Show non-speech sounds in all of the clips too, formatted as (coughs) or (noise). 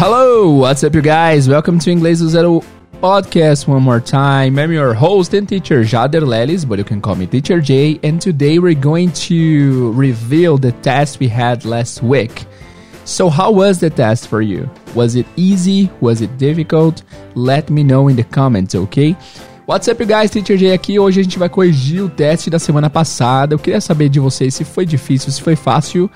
Hello, what's up, you guys? Welcome to Inglês do Zero podcast one more time. I'm your host and teacher, Jader Lelis, but you can call me Teacher J. And today we're going to reveal the test we had last week. So, how was the test for you? Was it easy? Was it difficult? Let me know in the comments, okay? What's up, guys? Teacher J aqui. Hoje a gente vai corrigir o teste da semana passada. Eu queria saber de vocês se foi difícil, se foi fácil.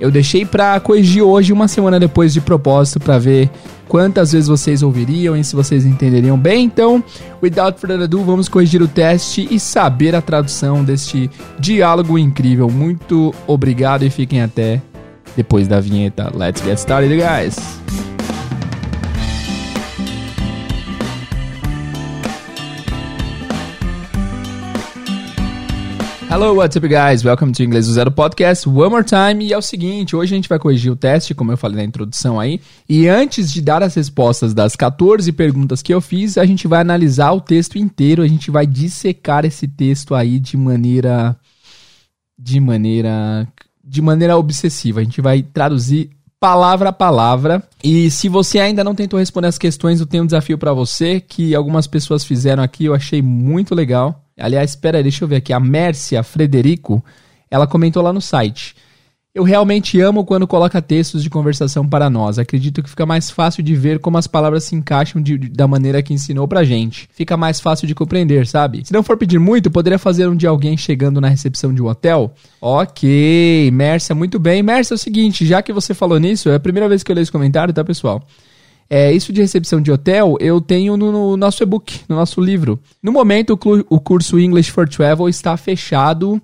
Eu deixei para corrigir hoje, uma semana depois de propósito, para ver quantas vezes vocês ouviriam e se vocês entenderiam bem. Então, without further ado, vamos corrigir o teste e saber a tradução deste diálogo incrível. Muito obrigado e fiquem até depois da vinheta. Let's get started, guys! Hello, what's up, guys? Welcome to Inglês do Zero Podcast one more time. E é o seguinte, hoje a gente vai corrigir o teste, como eu falei na introdução aí. E antes de dar as respostas das 14 perguntas que eu fiz, a gente vai analisar o texto inteiro, a gente vai dissecar esse texto aí de maneira de maneira de maneira obsessiva. A gente vai traduzir palavra a palavra. E se você ainda não tentou responder as questões, eu tenho um desafio para você que algumas pessoas fizeram aqui, eu achei muito legal. Aliás, espera aí, deixa eu ver aqui. A Mércia Frederico, ela comentou lá no site. Eu realmente amo quando coloca textos de conversação para nós. Acredito que fica mais fácil de ver como as palavras se encaixam de, de, da maneira que ensinou pra gente. Fica mais fácil de compreender, sabe? Se não for pedir muito, poderia fazer um de alguém chegando na recepção de um hotel? Ok, Mércia, muito bem. Mércia, é o seguinte, já que você falou nisso, é a primeira vez que eu leio esse comentário, tá, pessoal? É, isso de recepção de hotel eu tenho no, no nosso e-book, no nosso livro. No momento, o, o, curso English for Travel está fechado uh,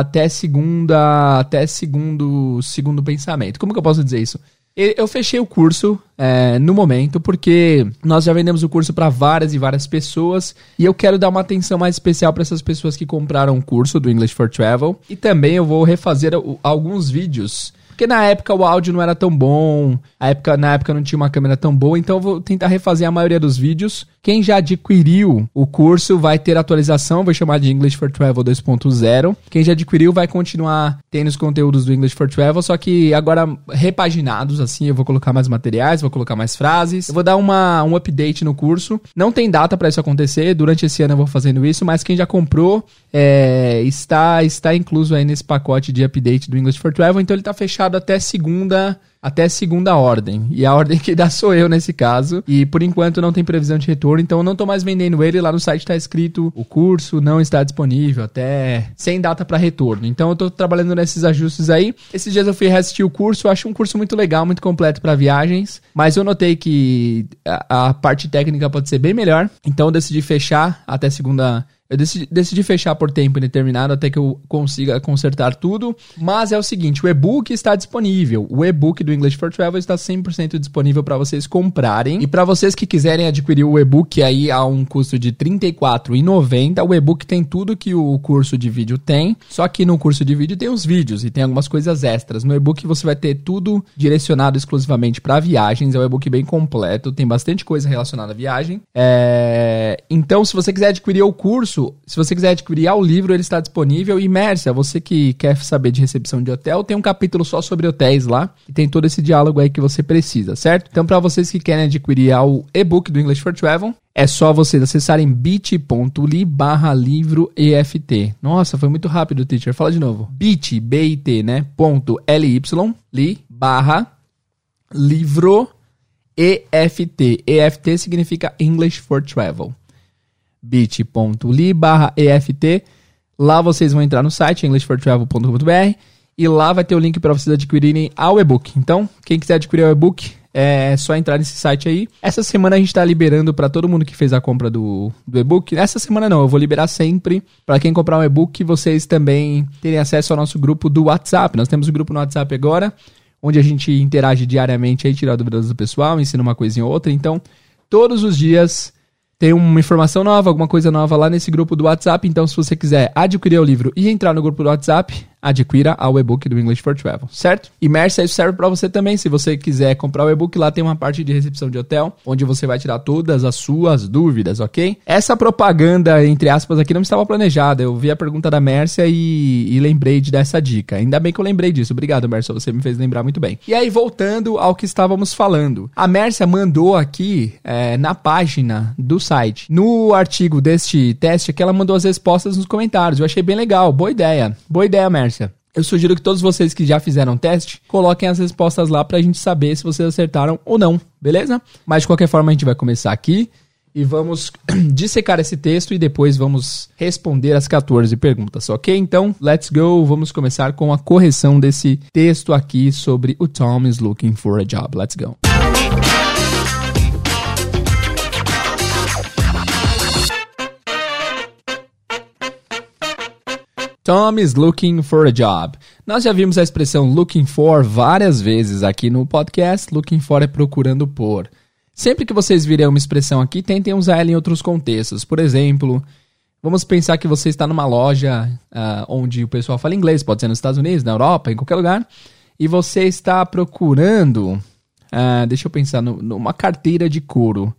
até segunda, até segundo, segundo pensamento. Como que eu posso dizer isso? Eu fechei o curso é, no momento porque nós já vendemos o curso para várias e várias pessoas e eu quero dar uma atenção mais especial para essas pessoas que compraram o curso do English for Travel e também eu vou refazer alguns vídeos porque na época o áudio não era tão bom, a época, na época não tinha uma câmera tão boa, então eu vou tentar refazer a maioria dos vídeos. Quem já adquiriu o curso vai ter atualização, vou chamar de English for Travel 2.0. Quem já adquiriu vai continuar tendo os conteúdos do English for Travel, só que agora repaginados, assim, eu vou colocar mais materiais, vou colocar mais frases. Eu vou dar uma, um update no curso. Não tem data para isso acontecer, durante esse ano eu vou fazendo isso, mas quem já comprou é, está, está incluso aí nesse pacote de update do English for Travel, então ele está fechado até segunda até segunda ordem. E a ordem que dá sou eu nesse caso. E por enquanto não tem previsão de retorno, então eu não tô mais vendendo ele. Lá no site tá escrito o curso não está disponível até sem data para retorno. Então eu tô trabalhando nesses ajustes aí. Esses dias eu fui assistir o curso, eu acho um curso muito legal, muito completo para viagens, mas eu notei que a, a parte técnica pode ser bem melhor. Então eu decidi fechar até segunda eu decidi, decidi, fechar por tempo indeterminado até que eu consiga consertar tudo. Mas é o seguinte: o e-book está disponível. O e-book do English for Travel está 100% disponível para vocês comprarem. E para vocês que quiserem adquirir o e-book aí a um custo de R$ 34,90, o e-book tem tudo que o curso de vídeo tem. Só que no curso de vídeo tem os vídeos e tem algumas coisas extras. No e-book você vai ter tudo direcionado exclusivamente para viagens. É um e-book bem completo, tem bastante coisa relacionada à viagem. É... Então, se você quiser adquirir o curso, curso, se você quiser adquirir o livro, ele está disponível. E Mércia, você que quer saber de recepção de hotel, tem um capítulo só sobre hotéis lá. E tem todo esse diálogo aí que você precisa, certo? Então, para vocês que querem adquirir o e-book do English for Travel, é só vocês acessarem bit.ly barra livro EFT. Nossa, foi muito rápido, teacher. Fala de novo. bit, B-I-T, né? Ponto L-Y, li, barra, livro EFT. EFT significa English for Travel bit.ly barra EFT. Lá vocês vão entrar no site englishfortravel.com.br e lá vai ter o link para vocês adquirirem o e-book. Então, quem quiser adquirir o e-book, é só entrar nesse site aí. Essa semana a gente está liberando para todo mundo que fez a compra do, do e-book. Essa semana não, eu vou liberar sempre. Para quem comprar um e-book, vocês também terem acesso ao nosso grupo do WhatsApp. Nós temos o um grupo no WhatsApp agora, onde a gente interage diariamente aí, tirar dúvidas do pessoal, ensina uma coisinha ou outra. Então, todos os dias tem uma informação nova, alguma coisa nova lá nesse grupo do WhatsApp. Então, se você quiser adquirir o livro e entrar no grupo do WhatsApp, adquira o e-book do English for Travel, certo? E Mércia, isso serve para você também, se você quiser comprar o e-book, lá tem uma parte de recepção de hotel, onde você vai tirar todas as suas dúvidas, ok? Essa propaganda, entre aspas, aqui não estava planejada, eu vi a pergunta da Mércia e, e lembrei de dar essa dica. Ainda bem que eu lembrei disso, obrigado Mércia, você me fez lembrar muito bem. E aí, voltando ao que estávamos falando, a Mércia mandou aqui é, na página do site, no artigo deste teste, que ela mandou as respostas nos comentários, eu achei bem legal, boa ideia, boa ideia Mércia. Eu sugiro que todos vocês que já fizeram teste coloquem as respostas lá pra gente saber se vocês acertaram ou não, beleza? Mas de qualquer forma a gente vai começar aqui e vamos (clears throat) dissecar esse texto e depois vamos responder as 14 perguntas, ok? Então, let's go. Vamos começar com a correção desse texto aqui sobre o Tom is looking for a job. Let's go. Tom is looking for a job. Nós já vimos a expressão looking for várias vezes aqui no podcast. Looking for é procurando por. Sempre que vocês virem uma expressão aqui, tentem usar ela em outros contextos. Por exemplo, vamos pensar que você está numa loja uh, onde o pessoal fala inglês, pode ser nos Estados Unidos, na Europa, em qualquer lugar, e você está procurando. Uh, deixa eu pensar, no, numa carteira de couro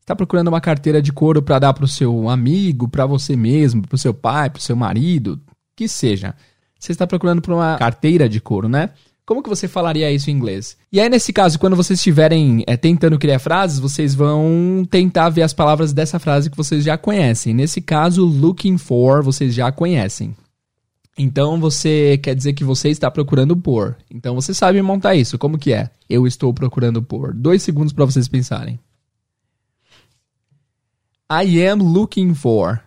está procurando uma carteira de couro para dar para o seu amigo, para você mesmo, para o seu pai, para o seu marido, que seja. Você está procurando por uma carteira de couro, né? Como que você falaria isso em inglês? E aí, nesse caso, quando vocês estiverem é, tentando criar frases, vocês vão tentar ver as palavras dessa frase que vocês já conhecem. Nesse caso, looking for, vocês já conhecem. Então, você quer dizer que você está procurando por. Então, você sabe montar isso. Como que é? Eu estou procurando por. Dois segundos para vocês pensarem. I am looking for.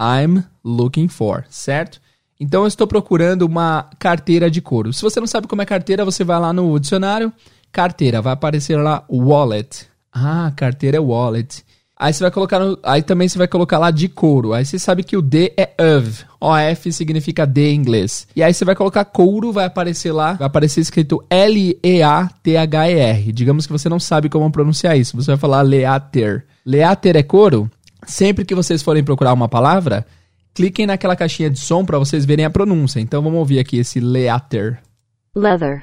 I'm looking for, certo? Então eu estou procurando uma carteira de couro. Se você não sabe como é carteira, você vai lá no dicionário, carteira, vai aparecer lá wallet. Ah, carteira é wallet. Aí você vai colocar no, aí também você vai colocar lá de couro. Aí você sabe que o D é of. OF significa D em inglês. E aí você vai colocar couro, vai aparecer lá, vai aparecer escrito L E A T H E R. Digamos que você não sabe como pronunciar isso. Você vai falar leater. Leater é couro? Sempre que vocês forem procurar uma palavra, cliquem naquela caixinha de som para vocês verem a pronúncia. Então vamos ouvir aqui esse leather. Leather.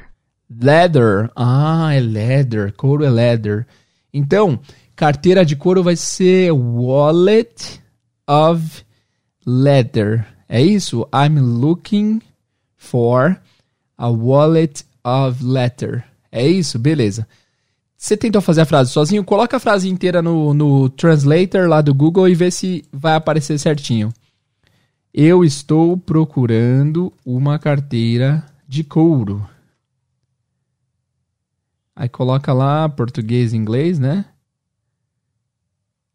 Leather. Ah, é leather. Couro é leather. Então, carteira de couro vai ser wallet of leather. É isso? I'm looking for a wallet of leather. É isso? Beleza. Você tentou fazer a frase sozinho? Coloca a frase inteira no, no translator lá do Google e vê se vai aparecer certinho. Eu estou procurando uma carteira de couro. Aí coloca lá português e inglês, né?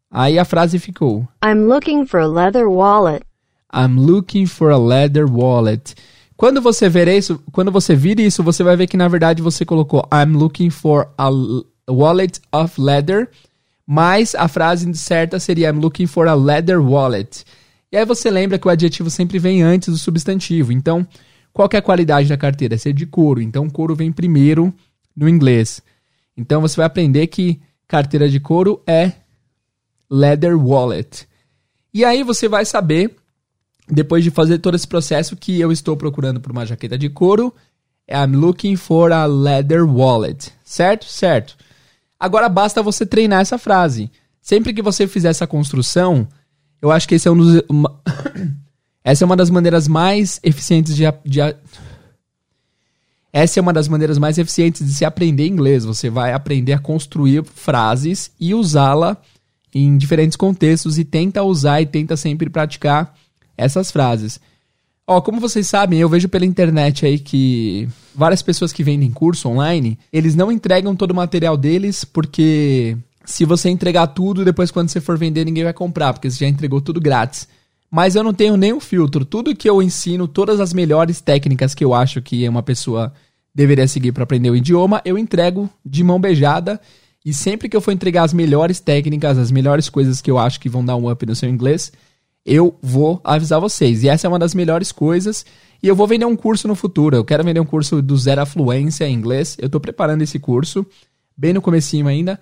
Aí a frase ficou: I'm looking for a leather wallet. I'm looking for a leather wallet. Quando você ver isso, quando você vir isso, você vai ver que na verdade você colocou I'm looking for a wallet of leather, mas a frase certa seria I'm looking for a leather wallet. E aí você lembra que o adjetivo sempre vem antes do substantivo. Então, qual é a qualidade da carteira? É ser de couro. Então, couro vem primeiro no inglês. Então, você vai aprender que carteira de couro é leather wallet. E aí você vai saber, depois de fazer todo esse processo, que eu estou procurando por uma jaqueta de couro. I'm looking for a leather wallet. Certo? Certo. Agora basta você treinar essa frase. Sempre que você fizer essa construção, eu acho que esse é um dos. Uma, (coughs) essa é uma das maneiras mais eficientes de, de. Essa é uma das maneiras mais eficientes de se aprender inglês. Você vai aprender a construir frases e usá-la em diferentes contextos e tenta usar e tenta sempre praticar essas frases. Ó, como vocês sabem, eu vejo pela internet aí que várias pessoas que vendem curso online, eles não entregam todo o material deles porque se você entregar tudo, depois quando você for vender, ninguém vai comprar, porque você já entregou tudo grátis. Mas eu não tenho nenhum filtro. Tudo que eu ensino, todas as melhores técnicas que eu acho que uma pessoa deveria seguir para aprender o idioma, eu entrego de mão beijada. E sempre que eu for entregar as melhores técnicas, as melhores coisas que eu acho que vão dar um up no seu inglês, eu vou avisar vocês. E essa é uma das melhores coisas. E eu vou vender um curso no futuro. Eu quero vender um curso do zero à fluência em inglês. Eu estou preparando esse curso, bem no comecinho ainda.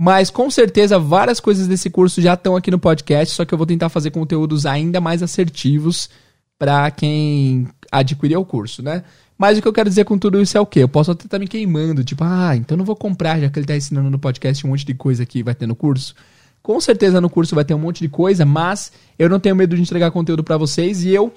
Mas com certeza várias coisas desse curso já estão aqui no podcast, só que eu vou tentar fazer conteúdos ainda mais assertivos para quem adquirir o curso, né? Mas o que eu quero dizer com tudo isso é o quê? Eu posso até estar me queimando, tipo, ah, então não vou comprar, já que ele está ensinando no podcast um monte de coisa que vai ter no curso. Com certeza no curso vai ter um monte de coisa, mas eu não tenho medo de entregar conteúdo para vocês e eu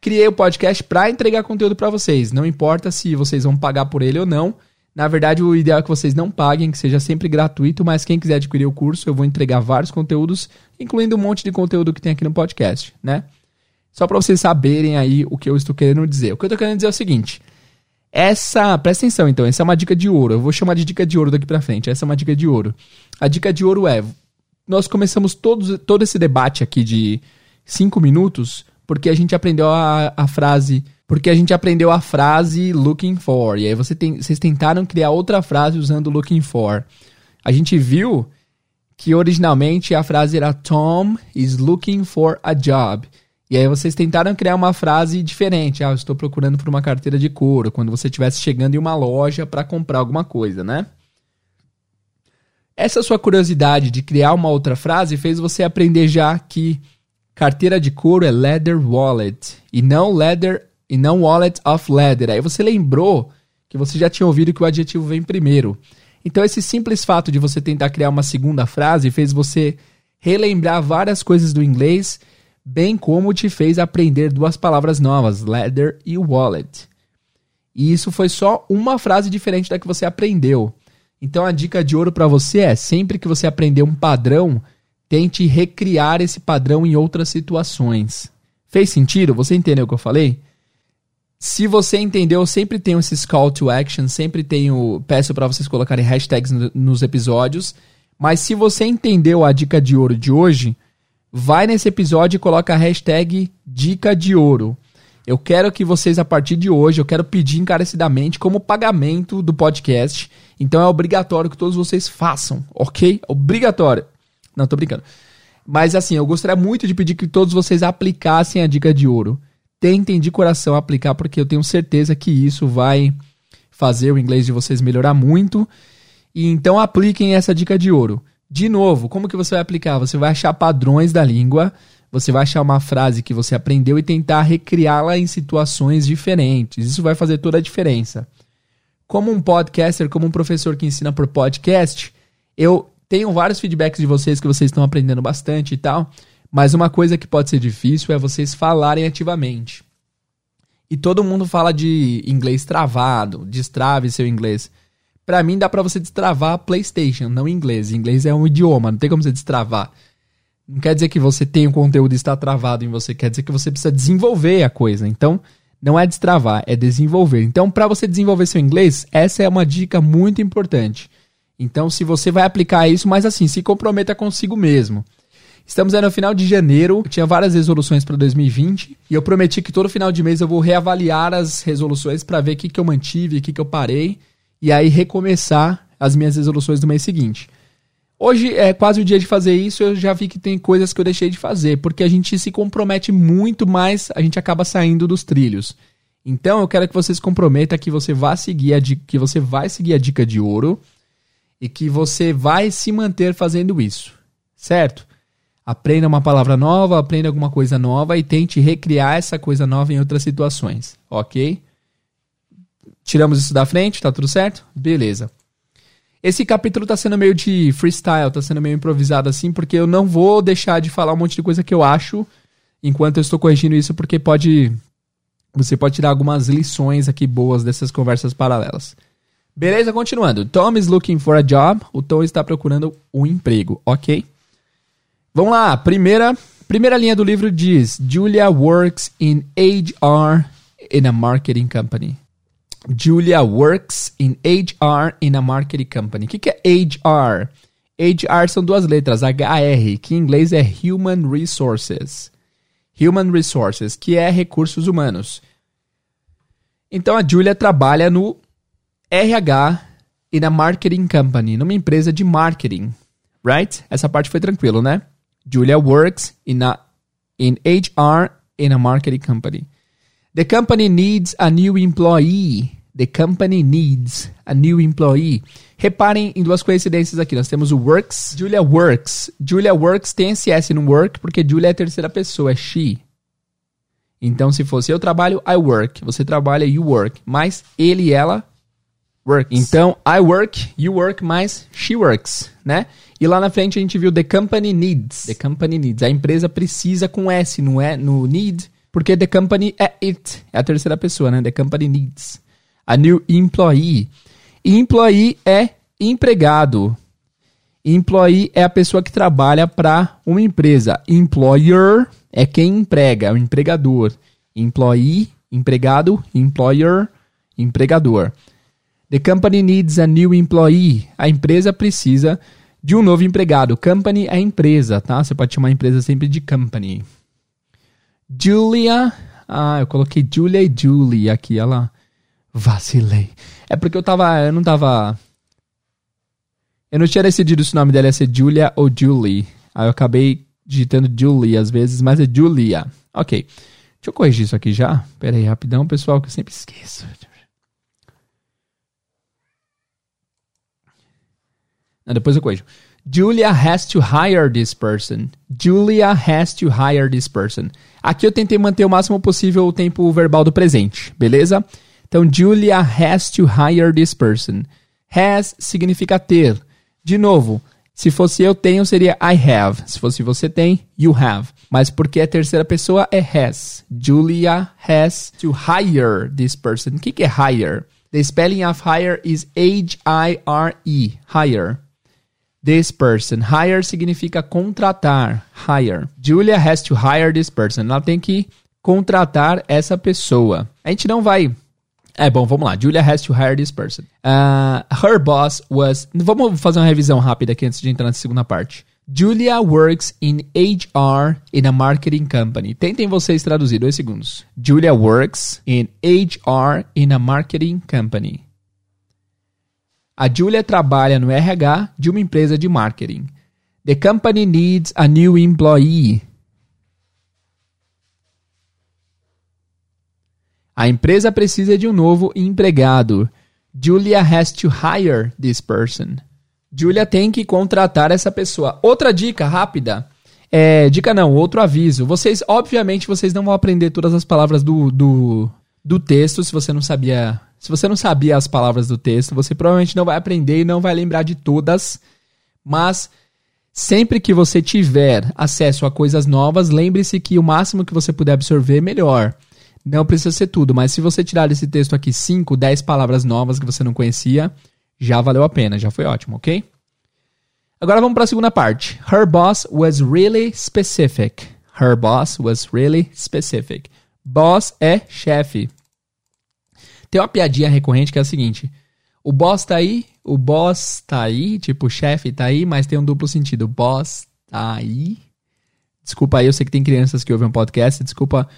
criei o podcast para entregar conteúdo para vocês. Não importa se vocês vão pagar por ele ou não. Na verdade, o ideal é que vocês não paguem, que seja sempre gratuito, mas quem quiser adquirir o curso, eu vou entregar vários conteúdos, incluindo um monte de conteúdo que tem aqui no podcast, né? Só para vocês saberem aí o que eu estou querendo dizer. O que eu estou querendo dizer é o seguinte: essa, presta atenção então, essa é uma dica de ouro. Eu vou chamar de dica de ouro daqui para frente. Essa é uma dica de ouro. A dica de ouro é: nós começamos todos, todo esse debate aqui de cinco minutos porque a gente aprendeu a, a frase porque a gente aprendeu a frase looking for. E aí você tem, vocês tentaram criar outra frase usando looking for. A gente viu que originalmente a frase era Tom is looking for a job. E aí vocês tentaram criar uma frase diferente. Ah, eu estou procurando por uma carteira de couro. Quando você estivesse chegando em uma loja para comprar alguma coisa, né? Essa sua curiosidade de criar uma outra frase fez você aprender já que carteira de couro é leather wallet e não leather e não wallet of leather. Aí você lembrou que você já tinha ouvido que o adjetivo vem primeiro. Então esse simples fato de você tentar criar uma segunda frase fez você relembrar várias coisas do inglês, bem como te fez aprender duas palavras novas, leather e wallet. E isso foi só uma frase diferente da que você aprendeu. Então a dica de ouro para você é: sempre que você aprender um padrão, tente recriar esse padrão em outras situações. Fez sentido? Você entendeu o que eu falei? Se você entendeu, sempre tenho esses call to action, sempre tenho, peço para vocês colocarem hashtags no, nos episódios. Mas se você entendeu a dica de ouro de hoje, vai nesse episódio e coloca a hashtag dica de ouro. Eu quero que vocês, a partir de hoje, eu quero pedir encarecidamente como pagamento do podcast. Então é obrigatório que todos vocês façam, ok? Obrigatório. Não, tô brincando. Mas assim, eu gostaria muito de pedir que todos vocês aplicassem a dica de ouro tentem de coração aplicar, porque eu tenho certeza que isso vai fazer o inglês de vocês melhorar muito. E então apliquem essa dica de ouro. De novo, como que você vai aplicar? Você vai achar padrões da língua, você vai achar uma frase que você aprendeu e tentar recriá-la em situações diferentes. Isso vai fazer toda a diferença. Como um podcaster, como um professor que ensina por podcast, eu tenho vários feedbacks de vocês que vocês estão aprendendo bastante e tal. Mas uma coisa que pode ser difícil é vocês falarem ativamente. E todo mundo fala de inglês travado, destrave seu inglês. Para mim dá para você destravar PlayStation, não inglês. Inglês é um idioma, não tem como você destravar. Não quer dizer que você tem o conteúdo e está travado em você, quer dizer que você precisa desenvolver a coisa. Então, não é destravar, é desenvolver. Então, para você desenvolver seu inglês, essa é uma dica muito importante. Então, se você vai aplicar isso, mas assim, se comprometa consigo mesmo. Estamos aí no final de janeiro, eu tinha várias resoluções para 2020 e eu prometi que todo final de mês eu vou reavaliar as resoluções para ver o que, que eu mantive, o que, que eu parei e aí recomeçar as minhas resoluções do mês seguinte. Hoje é quase o dia de fazer isso, eu já vi que tem coisas que eu deixei de fazer, porque a gente se compromete muito mais, a gente acaba saindo dos trilhos. Então eu quero que você se comprometa que você vai seguir a dica, que você vai seguir a dica de ouro e que você vai se manter fazendo isso. Certo? Aprenda uma palavra nova, aprenda alguma coisa nova e tente recriar essa coisa nova em outras situações, ok? Tiramos isso da frente, tá tudo certo? Beleza. Esse capítulo tá sendo meio de freestyle, tá sendo meio improvisado assim, porque eu não vou deixar de falar um monte de coisa que eu acho enquanto eu estou corrigindo isso, porque pode. Você pode tirar algumas lições aqui boas dessas conversas paralelas. Beleza, continuando. Tom is looking for a job. O Tom está procurando um emprego, ok? Vamos lá, primeira, primeira linha do livro diz: Julia works in HR in a marketing company. Julia works in HR in a marketing company. O que, que é HR? HR são duas letras, HR, que em inglês é Human Resources. Human Resources, que é recursos humanos. Então a Julia trabalha no RH in a marketing company, numa empresa de marketing. Right? Essa parte foi tranquilo, né? Julia works in, a, in HR in a marketing company. The company needs a new employee. The company needs a new employee. Reparem em duas coincidências aqui. Nós temos o works, Julia works. Julia works tem esse S no work porque Julia é a terceira pessoa, é she. Então, se fosse eu trabalho, I work. Você trabalha, you work. Mas ele e ela work. Então, I work, you work, mas she works, né? E lá na frente a gente viu the company needs. The company needs. A empresa precisa com S, não é no need, porque the company é it. É a terceira pessoa, né? The company needs. A new employee. employee é empregado. Employee é a pessoa que trabalha para uma empresa. Employer é quem emprega, é o empregador. Employee, empregado. Employer, empregador. The company needs a new employee. A empresa precisa de um novo empregado. Company é empresa, tá? Você pode chamar a empresa sempre de company. Julia. Ah, eu coloquei Julia e Julie aqui, ela vacilei. É porque eu tava, eu não tava eu não tinha decidido se o nome dela ia ser Julia ou Julie. Aí eu acabei digitando Julie às vezes, mas é Julia. OK. Deixa eu corrigir isso aqui já. Pera aí, rapidão, pessoal, que eu sempre esqueço. Não, depois eu corrijo. Julia has to hire this person. Julia has to hire this person. Aqui eu tentei manter o máximo possível o tempo verbal do presente, beleza? Então, Julia has to hire this person. Has significa ter. De novo, se fosse eu tenho, seria I have. Se fosse você tem, you have. Mas porque é terceira pessoa, é has. Julia has to hire this person. O que, que é hire? The spelling of hire is H-I-R-E. Hire this person. Hire significa contratar. Hire. Julia has to hire this person. Ela tem que contratar essa pessoa. A gente não vai. É bom, vamos lá. Julia has to hire this person. Uh, her boss was. Vamos fazer uma revisão rápida aqui antes de entrar na segunda parte. Julia works in HR in a marketing company. Tentem vocês traduzir, dois segundos. Julia works in HR in a marketing company. A Julia trabalha no RH de uma empresa de marketing. The company needs a new employee. A empresa precisa de um novo empregado. Julia has to hire this person. Julia tem que contratar essa pessoa. Outra dica rápida. É, dica não, outro aviso. Vocês, obviamente, vocês não vão aprender todas as palavras do, do, do texto se você não sabia se você não sabia as palavras do texto, você provavelmente não vai aprender e não vai lembrar de todas, mas sempre que você tiver acesso a coisas novas, lembre-se que o máximo que você puder absorver, melhor. Não precisa ser tudo, mas se você tirar desse texto aqui 5, 10 palavras novas que você não conhecia, já valeu a pena, já foi ótimo, ok? Agora vamos para a segunda parte. Her boss was really specific. Her boss was really specific. Boss é chefe. Tem uma piadinha recorrente que é a seguinte: o boss tá aí, o boss tá aí, tipo, o chefe tá aí, mas tem um duplo sentido. O boss tá aí. Desculpa aí, eu sei que tem crianças que ouvem um podcast, desculpa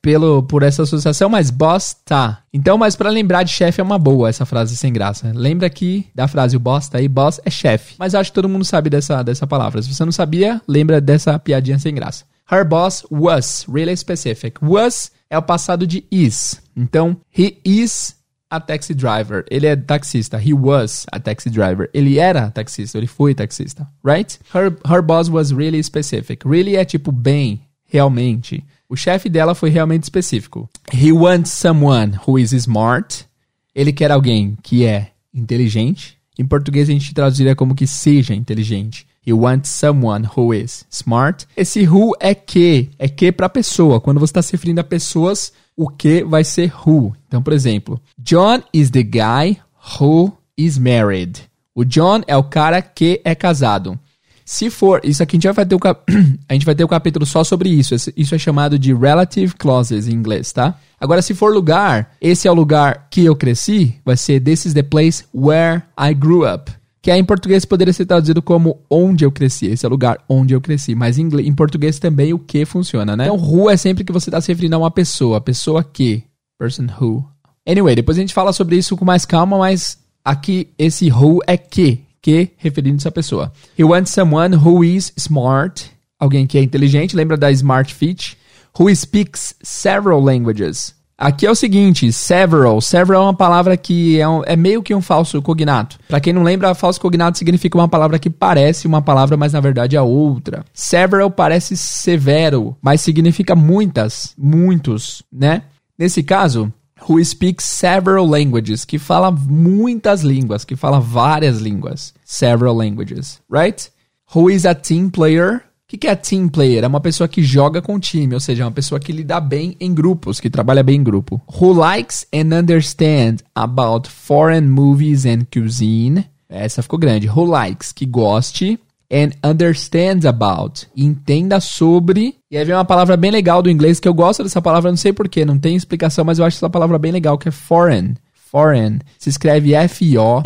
pelo por essa associação, mas boss tá. Então, mas para lembrar de chefe é uma boa essa frase sem graça. Lembra aqui da frase o boss tá aí, boss é chefe. Mas acho que todo mundo sabe dessa, dessa palavra. Se você não sabia, lembra dessa piadinha sem graça. Her boss was really specific. Was é o passado de is. Então, he is a taxi driver. Ele é taxista. He was a taxi driver. Ele era taxista. Ele foi taxista. Right? Her, her boss was really specific. Really é tipo bem, realmente. O chefe dela foi realmente específico. He wants someone who is smart. Ele quer alguém que é inteligente. Em português a gente traduziria como que seja inteligente. He wants someone who is smart. Esse who é que, é que para pessoa. Quando você está se referindo a pessoas, o que vai ser who. Então, por exemplo, John is the guy who is married. O John é o cara que é casado. Se for, isso aqui a gente vai ter o, (clears throat) a gente vai ter um capítulo só sobre isso. Isso é chamado de relative clauses em inglês, tá? Agora, se for lugar, esse é o lugar que eu cresci, vai ser This is the place where I grew up que em português poderia ser traduzido como onde eu cresci. Esse é o lugar onde eu cresci. Mas em, inglês, em português também o que funciona, né? Então, who é sempre que você está se referindo a uma pessoa. Pessoa que. Person who. Anyway, depois a gente fala sobre isso com mais calma, mas aqui esse who é que. Que referindo-se à pessoa. He wants someone who is smart. Alguém que é inteligente. Lembra da Smart Fit? Who speaks several languages. Aqui é o seguinte, several. Several é uma palavra que é, um, é meio que um falso cognato. Para quem não lembra, falso cognato significa uma palavra que parece uma palavra, mas na verdade é outra. Several parece severo, mas significa muitas, muitos, né? Nesse caso, who speaks several languages, que fala muitas línguas, que fala várias línguas. Several languages, right? Who is a team player? O que, que é team player? É uma pessoa que joga com time, ou seja, é uma pessoa que lida bem em grupos, que trabalha bem em grupo. Who likes and understand about foreign movies and cuisine? Essa ficou grande. Who likes, que goste, and understands about, entenda sobre. E aí vem uma palavra bem legal do inglês que eu gosto dessa palavra, não sei porquê, não tem explicação, mas eu acho essa palavra bem legal, que é foreign. Foreign. Se escreve F-O-R-E-I-G-N.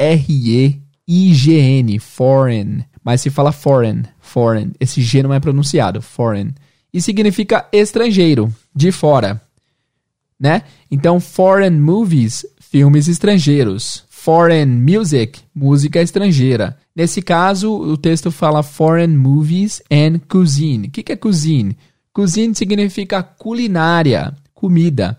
Foreign. Mas se fala foreign foreign. Esse G não é pronunciado, foreign. E significa estrangeiro, de fora, né? Então, foreign movies, filmes estrangeiros. Foreign music, música estrangeira. Nesse caso, o texto fala foreign movies and cuisine. O que, que é cuisine? Cuisine significa culinária, comida.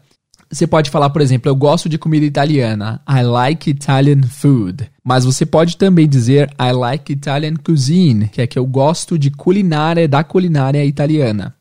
Você pode falar, por exemplo, eu gosto de comida italiana. I like Italian food. Mas você pode também dizer I like Italian cuisine, que é que eu gosto de culinária, da culinária italiana.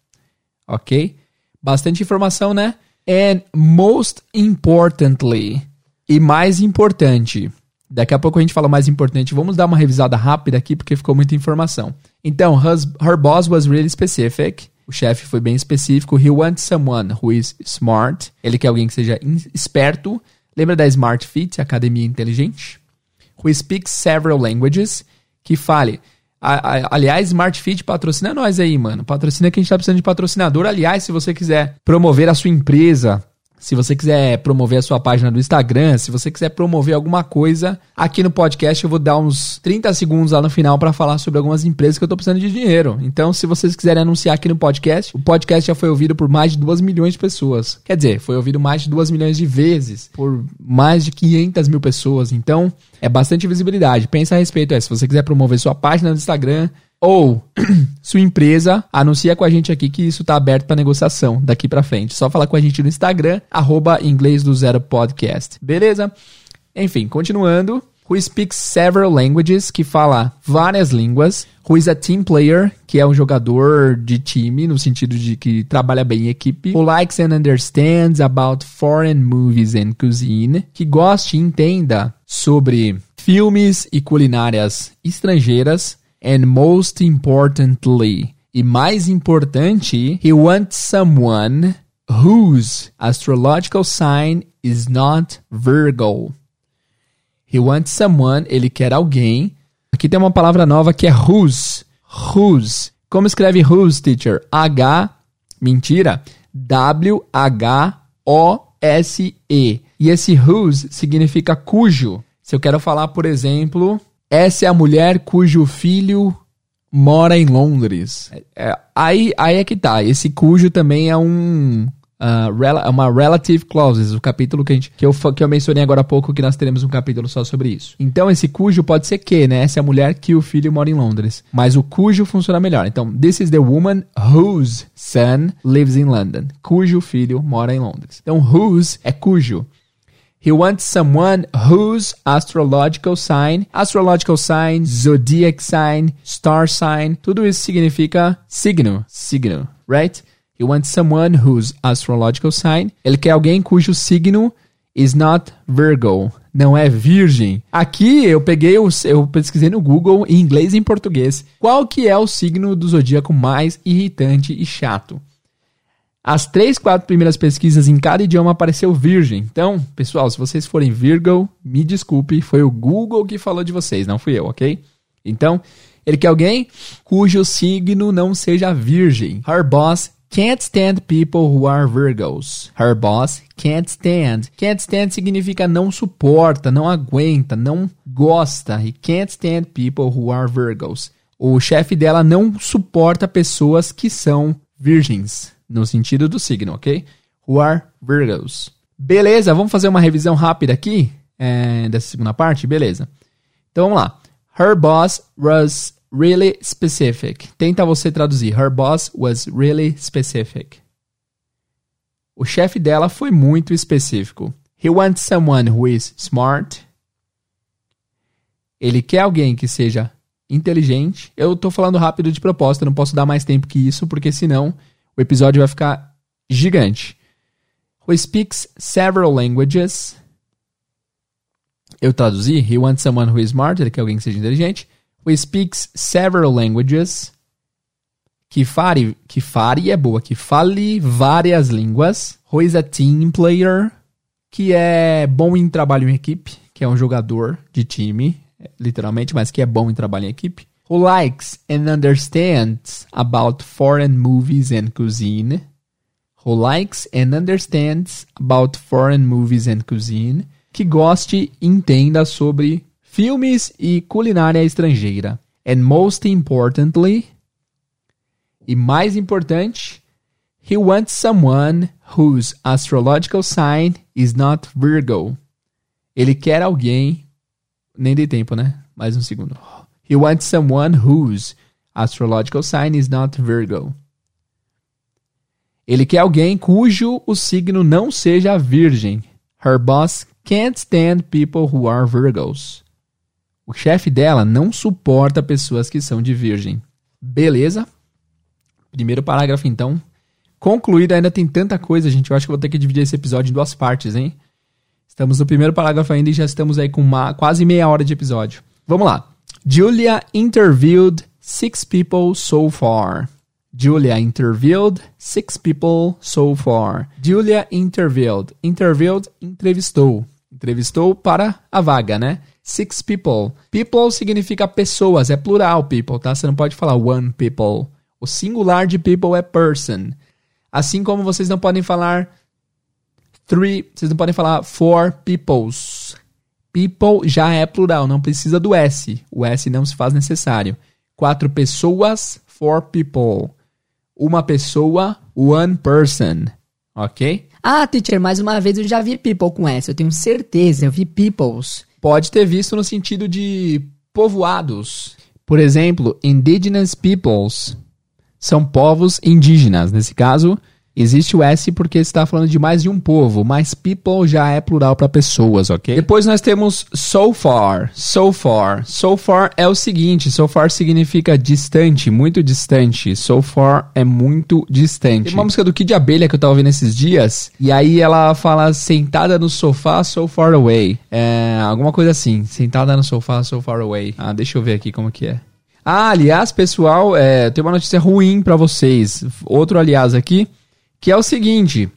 Ok? Bastante informação, né? And most importantly, e mais importante, daqui a pouco a gente fala mais importante, vamos dar uma revisada rápida aqui porque ficou muita informação. Então, her boss was really specific. O chefe foi bem específico. He wants someone who is smart. Ele quer alguém que seja esperto. Lembra da Smart Fit, academia inteligente? Who speaks several languages. Que fale. aliás, Smart Fit patrocina nós aí, mano. Patrocina que a gente tá precisando de patrocinador. Aliás, se você quiser promover a sua empresa se você quiser promover a sua página do Instagram, se você quiser promover alguma coisa aqui no podcast, eu vou dar uns 30 segundos lá no final para falar sobre algumas empresas que eu tô precisando de dinheiro. Então, se vocês quiserem anunciar aqui no podcast, o podcast já foi ouvido por mais de 2 milhões de pessoas. Quer dizer, foi ouvido mais de 2 milhões de vezes por mais de 500 mil pessoas. Então, é bastante visibilidade. Pensa a respeito. É, se você quiser promover sua página do Instagram, ou (clears throat) sua empresa anuncia com a gente aqui que isso está aberto para negociação daqui para frente. Só falar com a gente no Instagram, arroba inglês do zero podcast. Beleza? Enfim, continuando. Who speaks several languages, que fala várias línguas. Who is a team player, que é um jogador de time, no sentido de que trabalha bem em equipe. Who likes and understands about foreign movies and cuisine, que goste e entenda sobre filmes e culinárias estrangeiras and most importantly, e mais importante, he wants someone whose astrological sign is not Virgo. He wants someone, ele quer alguém. Aqui tem uma palavra nova que é whose. Whose. Como escreve whose, teacher? H, mentira, W-H-O-S-E. E esse whose significa cujo. Se eu quero falar, por exemplo, essa é a mulher cujo filho mora em Londres. É, aí, aí é que tá. Esse cujo também é um. Uh, uma relative clauses, o capítulo que, a gente, que, eu, que eu mencionei agora há pouco, que nós teremos um capítulo só sobre isso. Então, esse cujo pode ser que, né? Essa é a mulher que o filho mora em Londres. Mas o cujo funciona melhor. Então, this is the woman whose son lives in London. Cujo filho mora em Londres. Então, whose é cujo. He wants someone whose astrological sign, astrological sign, zodiac sign, star sign, tudo isso significa signo, signo, right? He wants someone whose astrological sign, ele quer alguém cujo signo is not Virgo, não é virgem. Aqui eu peguei, os, eu pesquisei no Google em inglês e em português, qual que é o signo do zodíaco mais irritante e chato. As três, quatro primeiras pesquisas em cada idioma apareceu virgem. Então, pessoal, se vocês forem Virgo, me desculpe, foi o Google que falou de vocês, não fui eu, ok? Então, ele quer alguém cujo signo não seja virgem. Her boss can't stand people who are Virgos. Her boss can't stand. Can't stand significa não suporta, não aguenta, não gosta. He can't stand people who are Virgos. O chefe dela não suporta pessoas que são virgens no sentido do signo, ok? Who are Virgos. Beleza, vamos fazer uma revisão rápida aqui é, dessa segunda parte? Beleza. Então vamos lá. Her boss was really specific. Tenta você traduzir. Her boss was really specific. O chefe dela foi muito específico. He wants someone who is smart. Ele quer alguém que seja inteligente. Eu tô falando rápido de proposta, não posso dar mais tempo que isso, porque senão o episódio vai ficar gigante. Who speaks several languages. Eu traduzi. He wants someone who is smart. Ele quer alguém que seja inteligente. Who speaks several languages. Que fale, que fale é boa. Que fale várias línguas. Who is a team player. Que é bom em trabalho em equipe. Que é um jogador de time, literalmente, mas que é bom em trabalho em equipe. Who likes and understands about foreign movies and cuisine. Who likes and understands about foreign movies and cuisine. Que goste e entenda sobre filmes e culinária estrangeira. And most importantly, e mais importante, he wants someone whose astrological sign is not Virgo. Ele quer alguém, nem de tempo, né? Mais um segundo. He wants someone whose astrological sign is not Virgo. Ele quer alguém cujo o signo não seja virgem. Her boss can't stand people who are Virgos. O chefe dela não suporta pessoas que são de virgem. Beleza? Primeiro parágrafo, então. Concluído, ainda tem tanta coisa, gente. Eu acho que vou ter que dividir esse episódio em duas partes, hein? Estamos no primeiro parágrafo ainda e já estamos aí com uma, quase meia hora de episódio. Vamos lá. Julia interviewed six people so far. Julia interviewed six people so far. Julia interviewed. Interviewed, entrevistou. Entrevistou para a vaga, né? Six people. People significa pessoas, é plural people, tá? Você não pode falar one people. O singular de people é person. Assim como vocês não podem falar three, vocês não podem falar four peoples. People já é plural, não precisa do S. O S não se faz necessário. Quatro pessoas, four people uma pessoa, one person. Ok? Ah, teacher, mais uma vez eu já vi people com S. Eu tenho certeza, eu vi peoples. Pode ter visto no sentido de povoados. Por exemplo, indigenous peoples são povos indígenas. Nesse caso, Existe o S porque está falando de mais de um povo, mas people já é plural para pessoas, ok? Depois nós temos so far, so far. So far é o seguinte, so far significa distante, muito distante. So far é muito distante. Tem uma música do Kid Abelha que eu tava ouvindo esses dias, e aí ela fala sentada no sofá, so far away. É, alguma coisa assim, sentada no sofá, so far away. Ah, deixa eu ver aqui como que é. Ah, aliás, pessoal, é, tem uma notícia ruim para vocês. Outro aliás aqui que é o seguinte.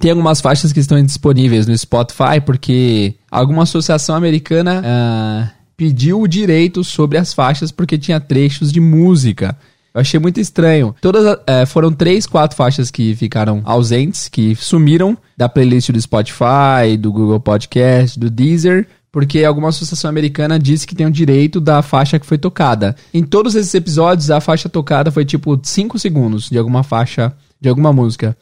Tem algumas faixas que estão disponíveis no Spotify porque alguma associação americana uh, pediu o direito sobre as faixas porque tinha trechos de música. Eu achei muito estranho. Todas uh, foram três, quatro faixas que ficaram ausentes, que sumiram da playlist do Spotify, do Google Podcast, do Deezer, porque alguma associação americana disse que tem o direito da faixa que foi tocada. Em todos esses episódios, a faixa tocada foi tipo 5 segundos de alguma faixa de alguma música.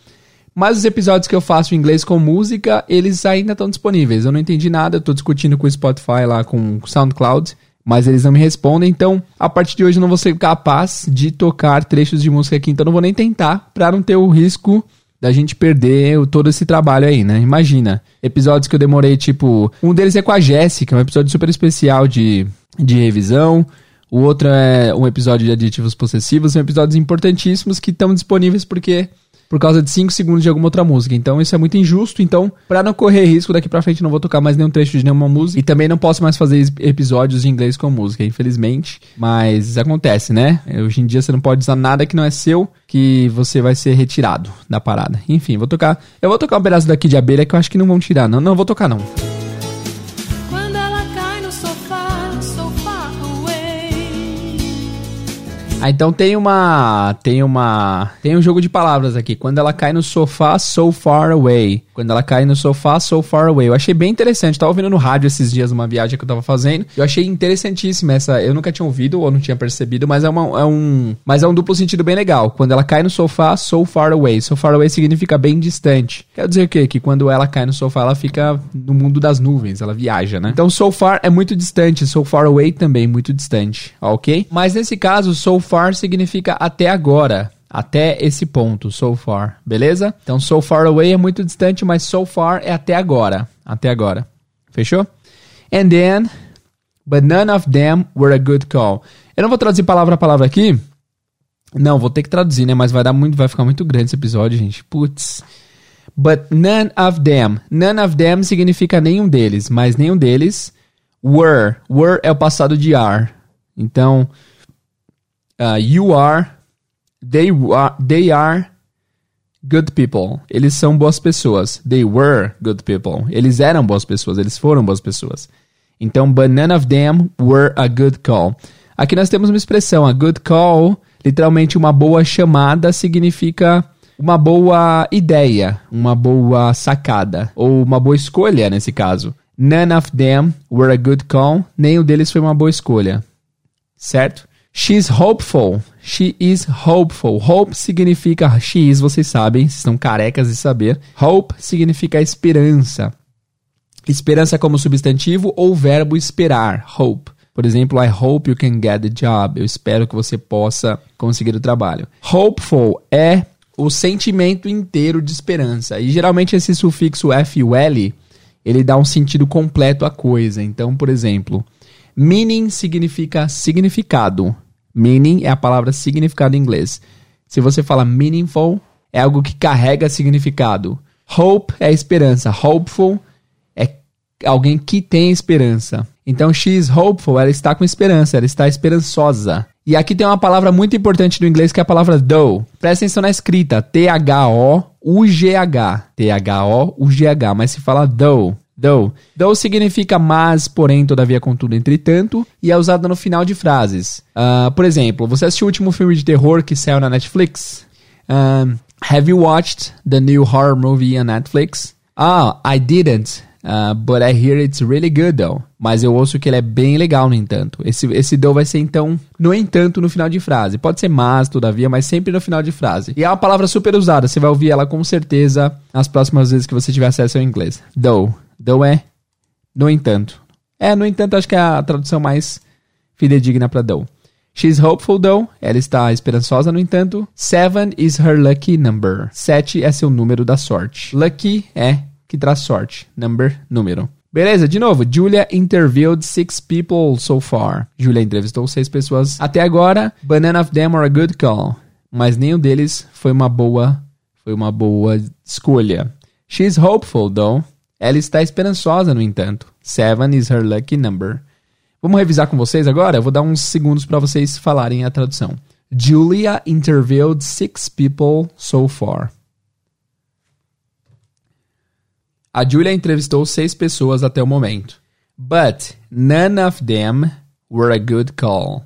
Mas os episódios que eu faço em inglês com música, eles ainda estão disponíveis. Eu não entendi nada, eu tô discutindo com o Spotify lá, com o SoundCloud, mas eles não me respondem. Então, a partir de hoje eu não vou ser capaz de tocar trechos de música aqui, então não vou nem tentar, pra não ter o risco da gente perder todo esse trabalho aí, né? Imagina, episódios que eu demorei, tipo, um deles é com a Jéssica, um episódio super especial de, de revisão. O outro é um episódio de aditivos possessivos, são episódios importantíssimos que estão disponíveis porque por causa de 5 segundos de alguma outra música. Então isso é muito injusto. Então, para não correr risco daqui para frente, não vou tocar mais nenhum trecho de nenhuma música. E também não posso mais fazer episódios em inglês com música, infelizmente. Mas acontece, né? Hoje em dia você não pode usar nada que não é seu, que você vai ser retirado da parada. Enfim, vou tocar. Eu vou tocar um pedaço daqui de abelha que eu acho que não vão tirar. Não, não vou tocar não. Ah, então tem uma. Tem uma. Tem um jogo de palavras aqui. Quando ela cai no sofá, so far away. Quando ela cai no sofá, so far away. Eu achei bem interessante. tava ouvindo no rádio esses dias uma viagem que eu tava fazendo. Eu achei interessantíssima essa. Eu nunca tinha ouvido ou não tinha percebido, mas é, uma, é um. Mas é um duplo sentido bem legal. Quando ela cai no sofá, so far away. So far away significa bem distante. Quer dizer o quê? Que quando ela cai no sofá, ela fica no mundo das nuvens. Ela viaja, né? Então, so far é muito distante. So far away também muito distante. Ok? Mas nesse caso, so far significa até agora. Até esse ponto, so far, beleza? Então, so far away é muito distante, mas so far é até agora. Até agora. Fechou? And then, but none of them were a good call. Eu não vou traduzir palavra a palavra aqui. Não, vou ter que traduzir, né? Mas vai dar muito, vai ficar muito grande esse episódio, gente. Putz. But none of them. None of them significa nenhum deles, mas nenhum deles were. Were é o passado de are. Então, uh, you are, they are, they are good people. Eles são boas pessoas. They were good people. Eles eram boas pessoas, eles foram boas pessoas. Então, but none of them were a good call. Aqui nós temos uma expressão, a good call, literalmente uma boa chamada significa uma boa ideia, uma boa sacada, ou uma boa escolha nesse caso. None of them were a good call. Nenhum deles foi uma boa escolha. Certo? She's hopeful. She is hopeful. Hope significa she is, vocês sabem, vocês estão carecas de saber. Hope significa esperança. Esperança como substantivo ou verbo esperar. Hope. Por exemplo, I hope you can get the job. Eu espero que você possa conseguir o trabalho. Hopeful é o sentimento inteiro de esperança. E geralmente esse sufixo FUL, ele dá um sentido completo à coisa. Então, por exemplo, meaning significa significado. Meaning é a palavra significado em inglês. Se você fala meaningful, é algo que carrega significado. Hope é esperança. Hopeful é alguém que tem esperança. Então, she is hopeful, ela está com esperança, ela está esperançosa. E aqui tem uma palavra muito importante do inglês que é a palavra though. Presta atenção na escrita, T-H-O-U-G-H. T-H-O-U-G-H, mas se fala though. Though. Though significa mas, porém, todavia, contudo, entretanto, e é usado no final de frases. Uh, por exemplo, você assistiu o último filme de terror que saiu na Netflix? Um, have you watched the new horror movie on Netflix? Ah, I didn't. Uh, but I hear it's really good, though. Mas eu ouço que ele é bem legal, no entanto. Esse, esse though vai ser, então, no entanto, no final de frase. Pode ser mas, todavia, mas sempre no final de frase. E é uma palavra super usada. Você vai ouvir ela com certeza nas próximas vezes que você tiver acesso ao inglês. Though. Though é no entanto. É, no entanto, acho que é a tradução mais fidedigna para though. She's hopeful, though. Ela está esperançosa, no entanto. Seven is her lucky number. Sete é seu número da sorte. Lucky é que traz sorte. Number, número. Beleza, de novo. Julia interviewed six people so far. Julia entrevistou seis pessoas até agora. None of them are a good call. Mas nenhum deles foi uma boa, foi uma boa escolha. She's hopeful, though. Ela está esperançosa, no entanto. Seven is her lucky number. Vamos revisar com vocês agora? Eu vou dar uns segundos para vocês falarem a tradução. Julia interviewed six people so far. A Julia entrevistou seis pessoas até o momento. But none of them were a good call.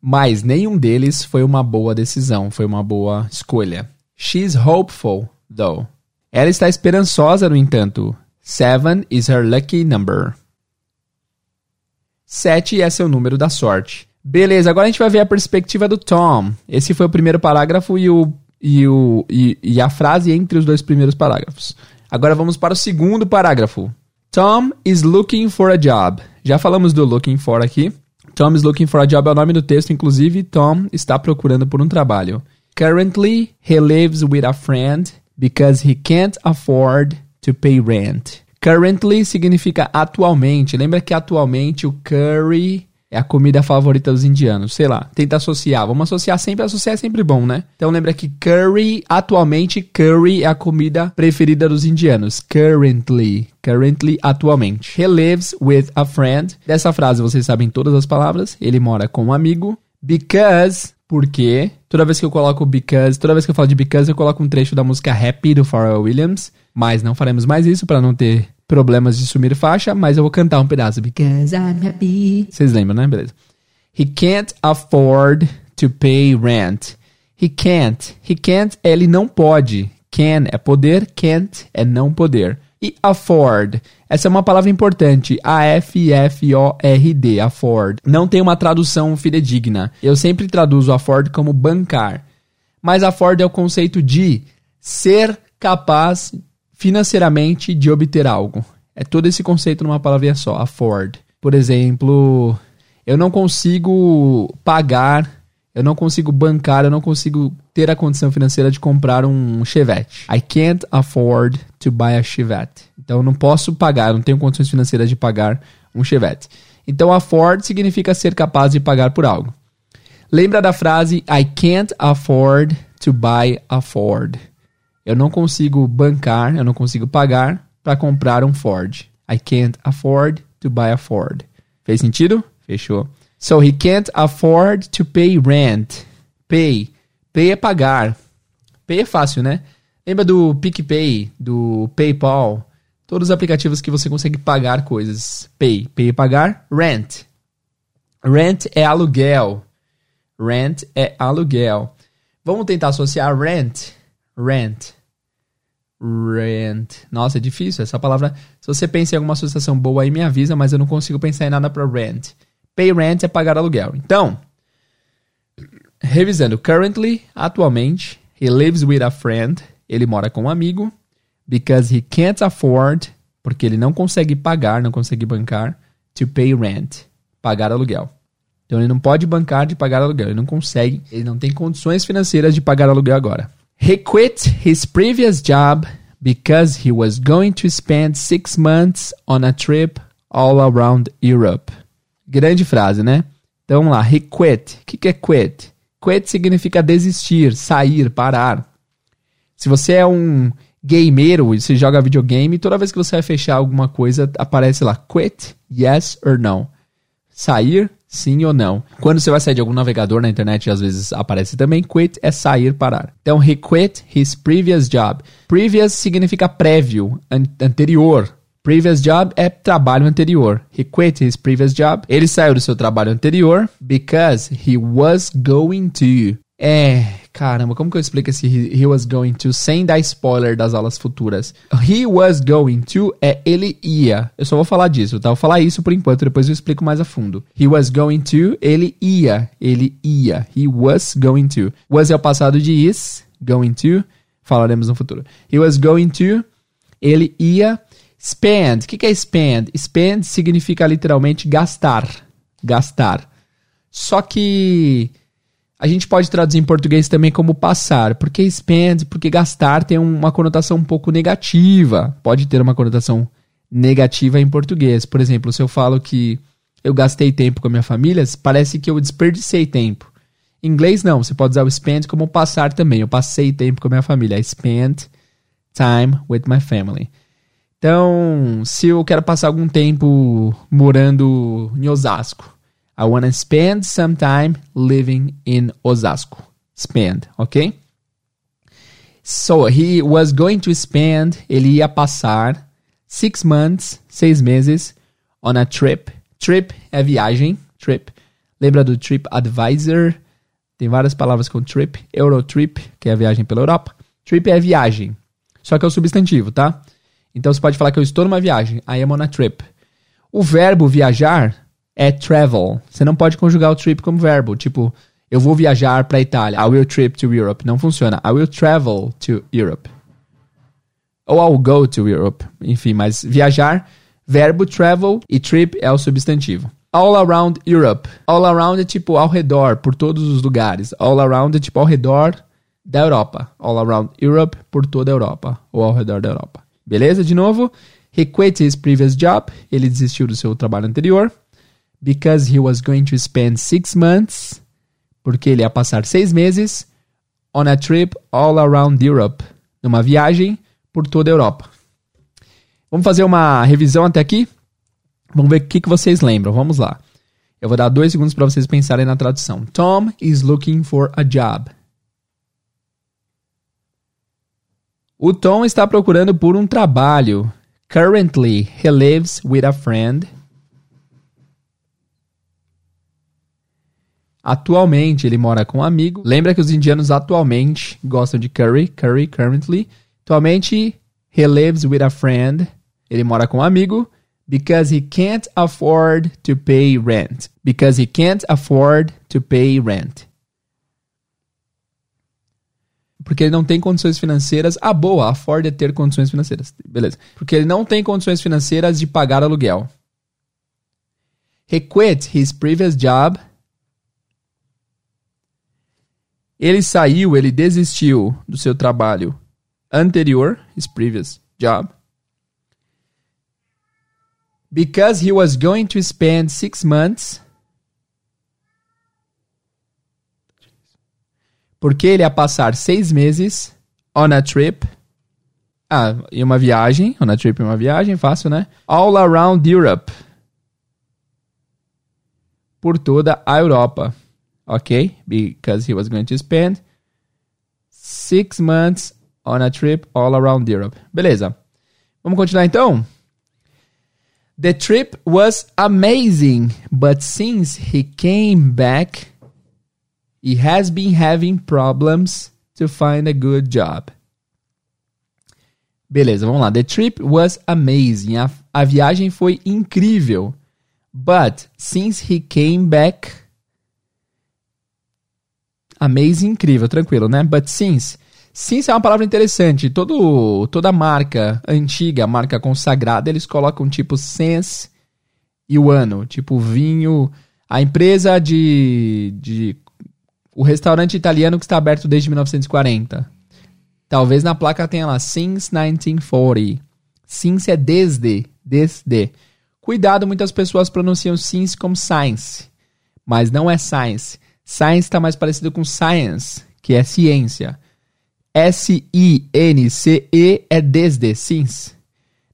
Mas nenhum deles foi uma boa decisão, foi uma boa escolha. She's hopeful, though. Ela está esperançosa, no entanto. Seven is her lucky number. Sete é seu número da sorte. Beleza, agora a gente vai ver a perspectiva do Tom. Esse foi o primeiro parágrafo e, o, e, o, e, e a frase entre os dois primeiros parágrafos. Agora vamos para o segundo parágrafo. Tom is looking for a job. Já falamos do looking for aqui. Tom is looking for a job é o nome do texto, inclusive Tom está procurando por um trabalho. Currently, he lives with a friend because he can't afford to pay rent. Currently significa atualmente. Lembra que atualmente o curry é a comida favorita dos indianos. Sei lá, tenta associar. Vamos associar sempre, associar é sempre bom, né? Então lembra que curry, atualmente, curry é a comida preferida dos indianos. Currently. Currently, atualmente. He lives with a friend. Dessa frase vocês sabem todas as palavras. Ele mora com um amigo. Because, porque, toda vez que eu coloco because, toda vez que eu falo de because, eu coloco um trecho da música Happy do Pharrell Williams. Mas não faremos mais isso para não ter problemas de sumir faixa, mas eu vou cantar um pedaço. Because I'm happy. Vocês lembram, né? Beleza. He can't afford to pay rent. He can't. He can't, ele não pode. Can é poder, can't é não poder. E afford. Essa é uma palavra importante. A-F-F-O-R-D. Afford. Não tem uma tradução fidedigna. Eu sempre traduzo afford como bancar. Mas afford é o conceito de ser capaz financeiramente de obter algo. É todo esse conceito numa palavrinha só, afford. Por exemplo, Eu não consigo pagar, eu não consigo bancar, eu não consigo ter a condição financeira de comprar um Chevette. I can't afford to buy a Chevette. Então eu não posso pagar, eu não tenho condições financeiras de pagar um Chevette. Então afford significa ser capaz de pagar por algo. Lembra da frase I can't afford to buy a Ford. Eu não consigo bancar, eu não consigo pagar para comprar um Ford. I can't afford to buy a Ford. Fez sentido? Fechou. So he can't afford to pay rent. Pay. Pay é pagar. Pay é fácil, né? Lembra do PicPay, do PayPal? Todos os aplicativos que você consegue pagar coisas. Pay. Pay é pagar. Rent. Rent é aluguel. Rent é aluguel. Vamos tentar associar rent. Rent. Rent. Nossa, é difícil essa palavra. Se você pensa em alguma associação boa aí, me avisa, mas eu não consigo pensar em nada para rent. Pay rent é pagar aluguel. Então, revisando. Currently, atualmente, he lives with a friend. Ele mora com um amigo. Because he can't afford, porque ele não consegue pagar, não consegue bancar, to pay rent, pagar aluguel. Então ele não pode bancar de pagar aluguel, ele não consegue, ele não tem condições financeiras de pagar aluguel agora. He quit his previous job because he was going to spend six months on a trip all around Europe. Grande frase, né? Então vamos lá, he quit. O que, que é quit? Quit significa desistir, sair, parar. Se você é um gameiro e você joga videogame, toda vez que você vai fechar alguma coisa, aparece lá quit, yes or no. Sair, sim ou não. Quando você vai sair de algum navegador na internet, às vezes aparece também quit é sair, parar. Então, he quit his previous job. Previous significa prévio, an anterior. Previous job é trabalho anterior. He quit his previous job. Ele saiu do seu trabalho anterior because he was going to. É, caramba, como que eu explico esse he, he, was going to sem dar spoiler das aulas futuras? He was going to é ele ia. Eu só vou falar disso, tá? Vou falar isso por enquanto, depois eu explico mais a fundo. He was going to, ele ia, ele ia. He was going to. Was é o passado de is, going to, falaremos no futuro. He was going to, ele ia spend. O que, é spend? Spend significa literalmente gastar, gastar. Só que a gente pode traduzir em português também como passar, porque spend, porque gastar tem uma conotação um pouco negativa. Pode ter uma conotação negativa em português. Por exemplo, se eu falo que eu gastei tempo com a minha família, parece que eu desperdicei tempo. Em inglês, não. Você pode usar o spend como passar também. Eu passei tempo com a minha família. I spent time with my family. Então, se eu quero passar algum tempo morando em Osasco, I want to spend some time living in Osasco. Spend, ok? So he was going to spend, ele ia passar six months, seis meses, on a trip. Trip é viagem, trip. Lembra do Trip Advisor? Tem várias palavras com trip. Eurotrip, que é a viagem pela Europa. Trip é viagem. Só que é o substantivo, tá? Então você pode falar que eu estou numa viagem. I am on a trip. O verbo viajar é travel. Você não pode conjugar o trip como verbo. Tipo, eu vou viajar para a Itália. I will trip to Europe. Não funciona. I will travel to Europe. Ou I'll go to Europe. Enfim, mas viajar, verbo travel e trip é o substantivo. All around Europe. All around é tipo ao redor, por todos os lugares. All around é tipo ao redor da Europa. All around Europe, por toda a Europa. Ou ao redor da Europa. Beleza? De novo. He quit his previous job. Ele desistiu do seu trabalho anterior because he was going to spend six months, porque ele ia passar seis meses, on a trip all around Europe, numa viagem por toda a Europa. Vamos fazer uma revisão até aqui? Vamos ver o que, que vocês lembram. Vamos lá. Eu vou dar dois segundos para vocês pensarem na tradução. Tom is looking for a job. O Tom está procurando por um trabalho. Currently, he lives with a friend. Atualmente ele mora com um amigo. Lembra que os indianos atualmente gostam de curry, curry currently. Atualmente he lives with a friend. Ele mora com um amigo because he can't afford to pay rent. Because he can't afford to pay rent. Porque ele não tem condições financeiras. Ah, boa, afford é ter condições financeiras. Beleza. Porque ele não tem condições financeiras de pagar aluguel. He quit his previous job. Ele saiu, ele desistiu do seu trabalho anterior, his previous job. Because he was going to spend six months. Porque ele ia passar seis meses on a trip. Ah, e uma viagem. On a trip e uma viagem, fácil, né? All around Europe. Por toda a Europa. Ok? Because he was going to spend six months on a trip all around Europe. Beleza. Vamos continuar então? The trip was amazing, but since he came back, he has been having problems to find a good job. Beleza, vamos lá. The trip was amazing. A, a viagem foi incrível. But since he came back. Amazing, incrível, tranquilo, né? But since. Since é uma palavra interessante. Todo, toda marca antiga, marca consagrada, eles colocam tipo since e o ano. Tipo vinho. A empresa de, de. O restaurante italiano que está aberto desde 1940. Talvez na placa tenha lá since 1940. Since é desde, desde. Cuidado, muitas pessoas pronunciam since como science, mas não é science. Science está mais parecido com science, que é ciência. S-I-N-C-E é desde, since.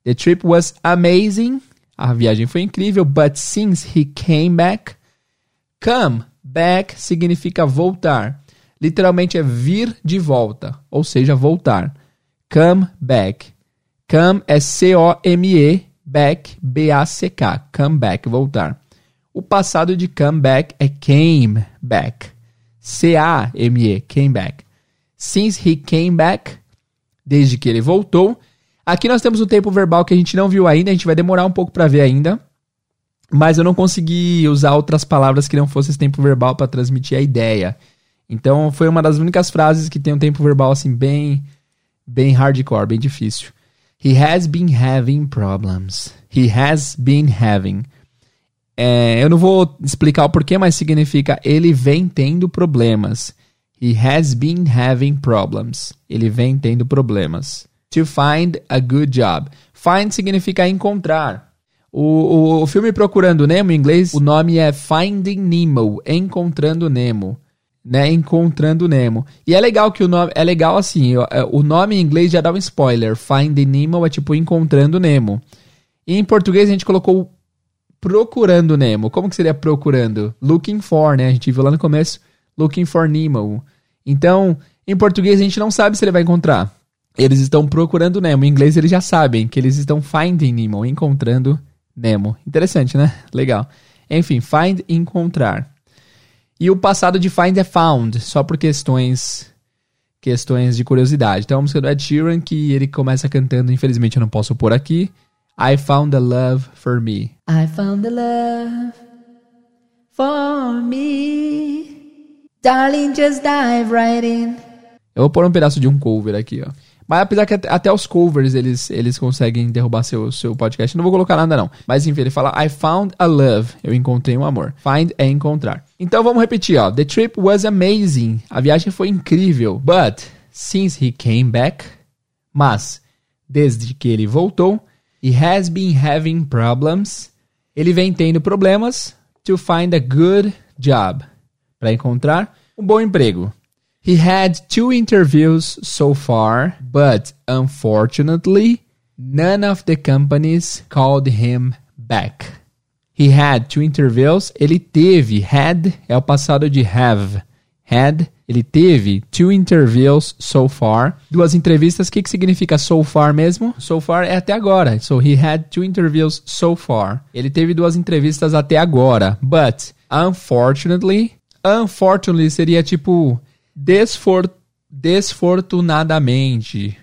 The trip was amazing. A viagem foi incrível, but since he came back. Come back significa voltar. Literalmente é vir de volta, ou seja, voltar. Come back. Come é C-O-M-E, back, B-A-C-K. Come back, voltar. O passado de come back é came back. C-A-M-E, came back. Since he came back, desde que ele voltou. Aqui nós temos o tempo verbal que a gente não viu ainda, a gente vai demorar um pouco para ver ainda. Mas eu não consegui usar outras palavras que não fosse esse tempo verbal para transmitir a ideia. Então foi uma das únicas frases que tem um tempo verbal assim bem bem hardcore, bem difícil. He has been having problems. He has been having. É, eu não vou explicar o porquê, mas significa ele vem tendo problemas. He has been having problems. Ele vem tendo problemas. To find a good job. Find significa encontrar. O, o, o filme Procurando Nemo, em inglês, o nome é Finding Nemo, Encontrando Nemo né, Encontrando Nemo. E é legal que o nome, é legal assim, é, o nome em inglês já dá um spoiler. Finding Nemo é tipo Encontrando Nemo. E em português a gente colocou Procurando Nemo. Como que seria procurando? Looking for, né? A gente viu lá no começo, Looking for Nemo. Então, em português a gente não sabe se ele vai encontrar. Eles estão procurando Nemo. Em inglês eles já sabem que eles estão finding Nemo, encontrando Nemo. Interessante, né? Legal. Enfim, find, encontrar. E o passado de find é found, só por questões questões de curiosidade. Então, a música do Ed Sheeran que ele começa cantando, infelizmente eu não posso pôr aqui. I found the love for me. I found the love for me. Darling, just dive right in. Eu vou pôr um pedaço de um cover aqui, ó. Mas apesar que até os covers eles, eles conseguem derrubar seu, seu podcast. Não vou colocar nada, não. Mas enfim, ele fala: I found a love. Eu encontrei um amor. Find é encontrar. Então vamos repetir, ó. The trip was amazing. A viagem foi incrível. But, since he came back. Mas, desde que ele voltou, he has been having problems. Ele vem tendo problemas to find a good job. Para encontrar um bom emprego. He had two interviews so far, but unfortunately, none of the companies called him back. He had two interviews. Ele teve. Had é o passado de have. Had. Ele teve two interviews so far. Duas entrevistas. O que, que significa so far mesmo? So far é até agora. So he had two interviews so far. Ele teve duas entrevistas até agora. But, unfortunately. Unfortunately seria tipo desfor desfortunadamente.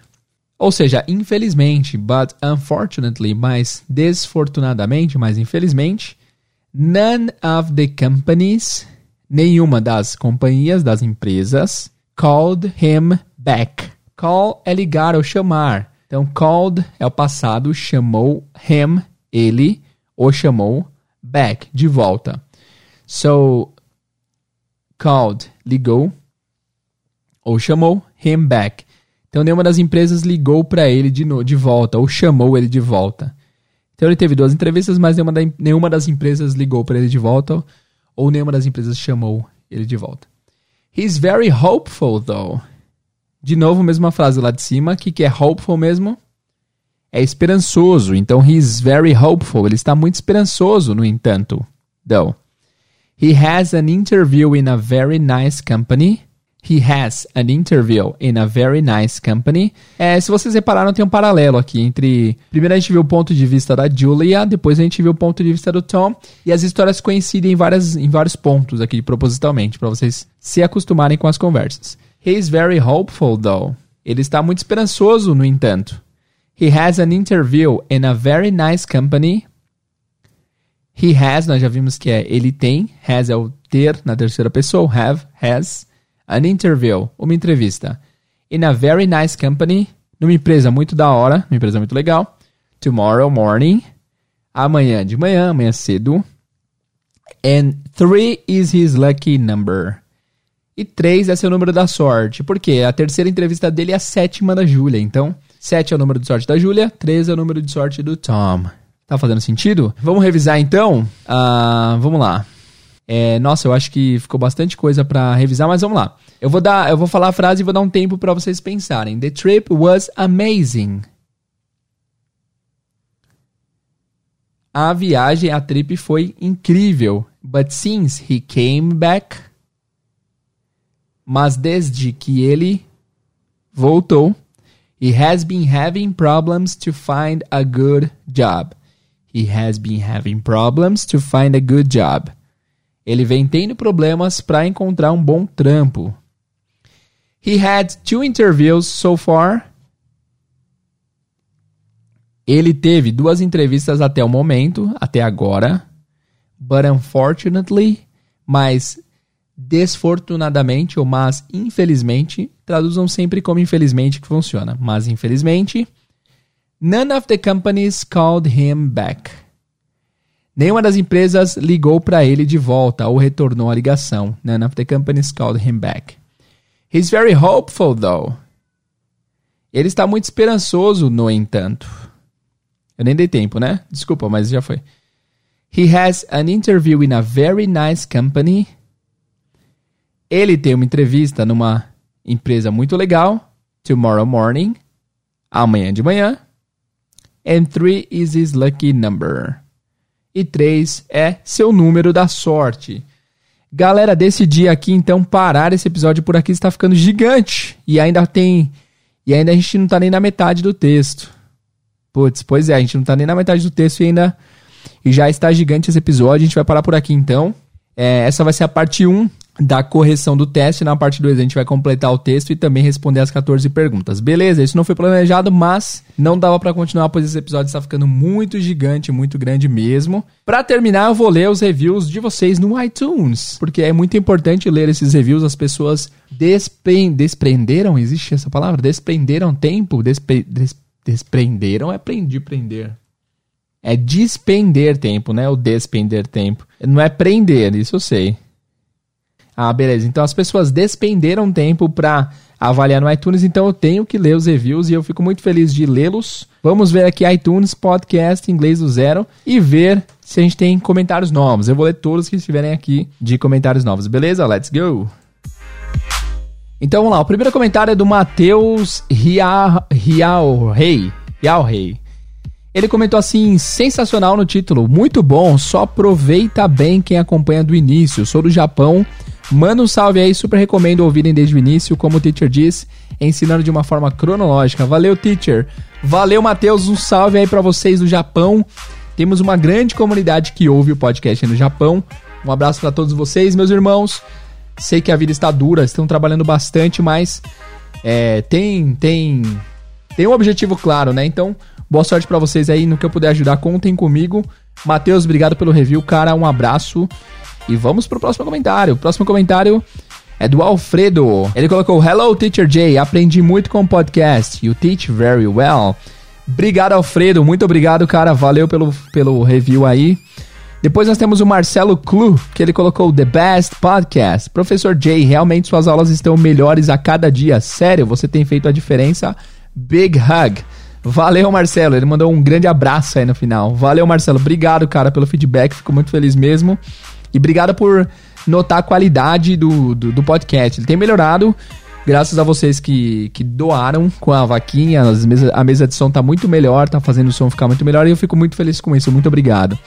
Ou seja, infelizmente, but unfortunately, mas desfortunadamente, mas infelizmente, none of the companies, nenhuma das companhias, das empresas, called him back. Call é ligar ou chamar. Então, called é o passado, chamou him, ele, ou chamou back, de volta. So, called, ligou, ou chamou, him back. Então, nenhuma das empresas ligou para ele de, no, de volta, ou chamou ele de volta. Então, ele teve duas entrevistas, mas nenhuma, da, nenhuma das empresas ligou para ele de volta, ou nenhuma das empresas chamou ele de volta. He's very hopeful, though. De novo, mesma frase lá de cima. O que, que é hopeful mesmo? É esperançoso. Então, he's very hopeful. Ele está muito esperançoso, no entanto. Though. He has an interview in a very nice company. He has an interview in a very nice company. É, se vocês repararam, tem um paralelo aqui entre. Primeiro a gente viu o ponto de vista da Julia, depois a gente viu o ponto de vista do Tom, e as histórias coincidem em, várias, em vários pontos aqui, propositalmente, para vocês se acostumarem com as conversas. He is very hopeful, though. Ele está muito esperançoso, no entanto. He has an interview in a very nice company. He has, nós já vimos que é ele tem. Has é o ter na terceira pessoa. Have, has. An interview, uma entrevista. In a very nice company. Numa empresa muito da hora, uma empresa muito legal. Tomorrow morning. Amanhã de manhã, amanhã cedo. And three is his lucky number. E 3 é seu número da sorte. Por quê? A terceira entrevista dele é a sétima da Júlia. Então, 7 é o número de sorte da Júlia, 3 é o número de sorte do Tom. Tá fazendo sentido? Vamos revisar então? Uh, vamos lá. É, nossa, eu acho que ficou bastante coisa para revisar, mas vamos lá. Eu vou dar, eu vou falar a frase e vou dar um tempo para vocês pensarem. The trip was amazing. A viagem, a trip foi incrível. But since he came back, mas desde que ele voltou, he has been having problems to find a good job. He has been having problems to find a good job. Ele vem tendo problemas para encontrar um bom trampo. He had two interviews so far. Ele teve duas entrevistas até o momento, até agora. But unfortunately, mas desfortunadamente ou mas infelizmente, traduzam sempre como infelizmente que funciona. Mas infelizmente, none of the companies called him back. Nenhuma das empresas ligou para ele de volta ou retornou a ligação. None of the companies called him back. He's very hopeful though. Ele está muito esperançoso, no entanto. Eu nem dei tempo, né? Desculpa, mas já foi. He has an interview in a very nice company ele tem uma entrevista numa empresa muito legal, tomorrow morning, amanhã de manhã. And three is his lucky number. E três é seu número da sorte. Galera, decidi aqui então parar esse episódio por aqui, está ficando gigante. E ainda tem. E ainda a gente não está nem na metade do texto. Putz, pois é, a gente não está nem na metade do texto e ainda. E já está gigante esse episódio. A gente vai parar por aqui então. É, essa vai ser a parte 1 da correção do teste. Na parte 2 a gente vai completar o texto e também responder as 14 perguntas. Beleza, isso não foi planejado, mas não dava para continuar, pois esse episódio está ficando muito gigante, muito grande mesmo. Para terminar, eu vou ler os reviews de vocês no iTunes, porque é muito importante ler esses reviews. As pessoas despre desprenderam, existe essa palavra? Desprenderam tempo? Despre des desprenderam é aprendi prender. É despender tempo, né? O despender tempo. Não é prender, isso eu sei. Ah, beleza. Então as pessoas despenderam tempo para avaliar no iTunes, então eu tenho que ler os reviews e eu fico muito feliz de lê-los. Vamos ver aqui iTunes Podcast Inglês do Zero e ver se a gente tem comentários novos. Eu vou ler todos que estiverem aqui de comentários novos, beleza? Let's go! Então vamos lá, o primeiro comentário é do Matheus Rialrei. Rialrei. Ele comentou assim: sensacional no título, muito bom, só aproveita bem quem acompanha do início. Sou do Japão Manda um salve aí, super recomendo ouvirem desde o início, como o teacher diz, ensinando de uma forma cronológica. Valeu, teacher. Valeu, Matheus. Um salve aí para vocês do Japão. Temos uma grande comunidade que ouve o podcast no Japão. Um abraço para todos vocês, meus irmãos. Sei que a vida está dura, estão trabalhando bastante, mas é, tem tem tem um objetivo claro, né? Então, boa sorte para vocês aí no que eu puder ajudar, contem comigo. Matheus, obrigado pelo review, cara. Um abraço. E vamos pro próximo comentário. O próximo comentário é do Alfredo. Ele colocou: Hello, Teacher Jay. Aprendi muito com o podcast. You teach very well. Obrigado, Alfredo. Muito obrigado, cara. Valeu pelo, pelo review aí. Depois nós temos o Marcelo Clu, que ele colocou The Best Podcast. Professor Jay, realmente suas aulas estão melhores a cada dia. Sério, você tem feito a diferença. Big hug. Valeu, Marcelo. Ele mandou um grande abraço aí no final. Valeu, Marcelo. Obrigado, cara, pelo feedback. Fico muito feliz mesmo. E obrigado por notar a qualidade do, do, do podcast. Ele tem melhorado. Graças a vocês que, que doaram com a vaquinha, mesa, a mesa de som tá muito melhor, tá fazendo o som ficar muito melhor e eu fico muito feliz com isso. Muito obrigado.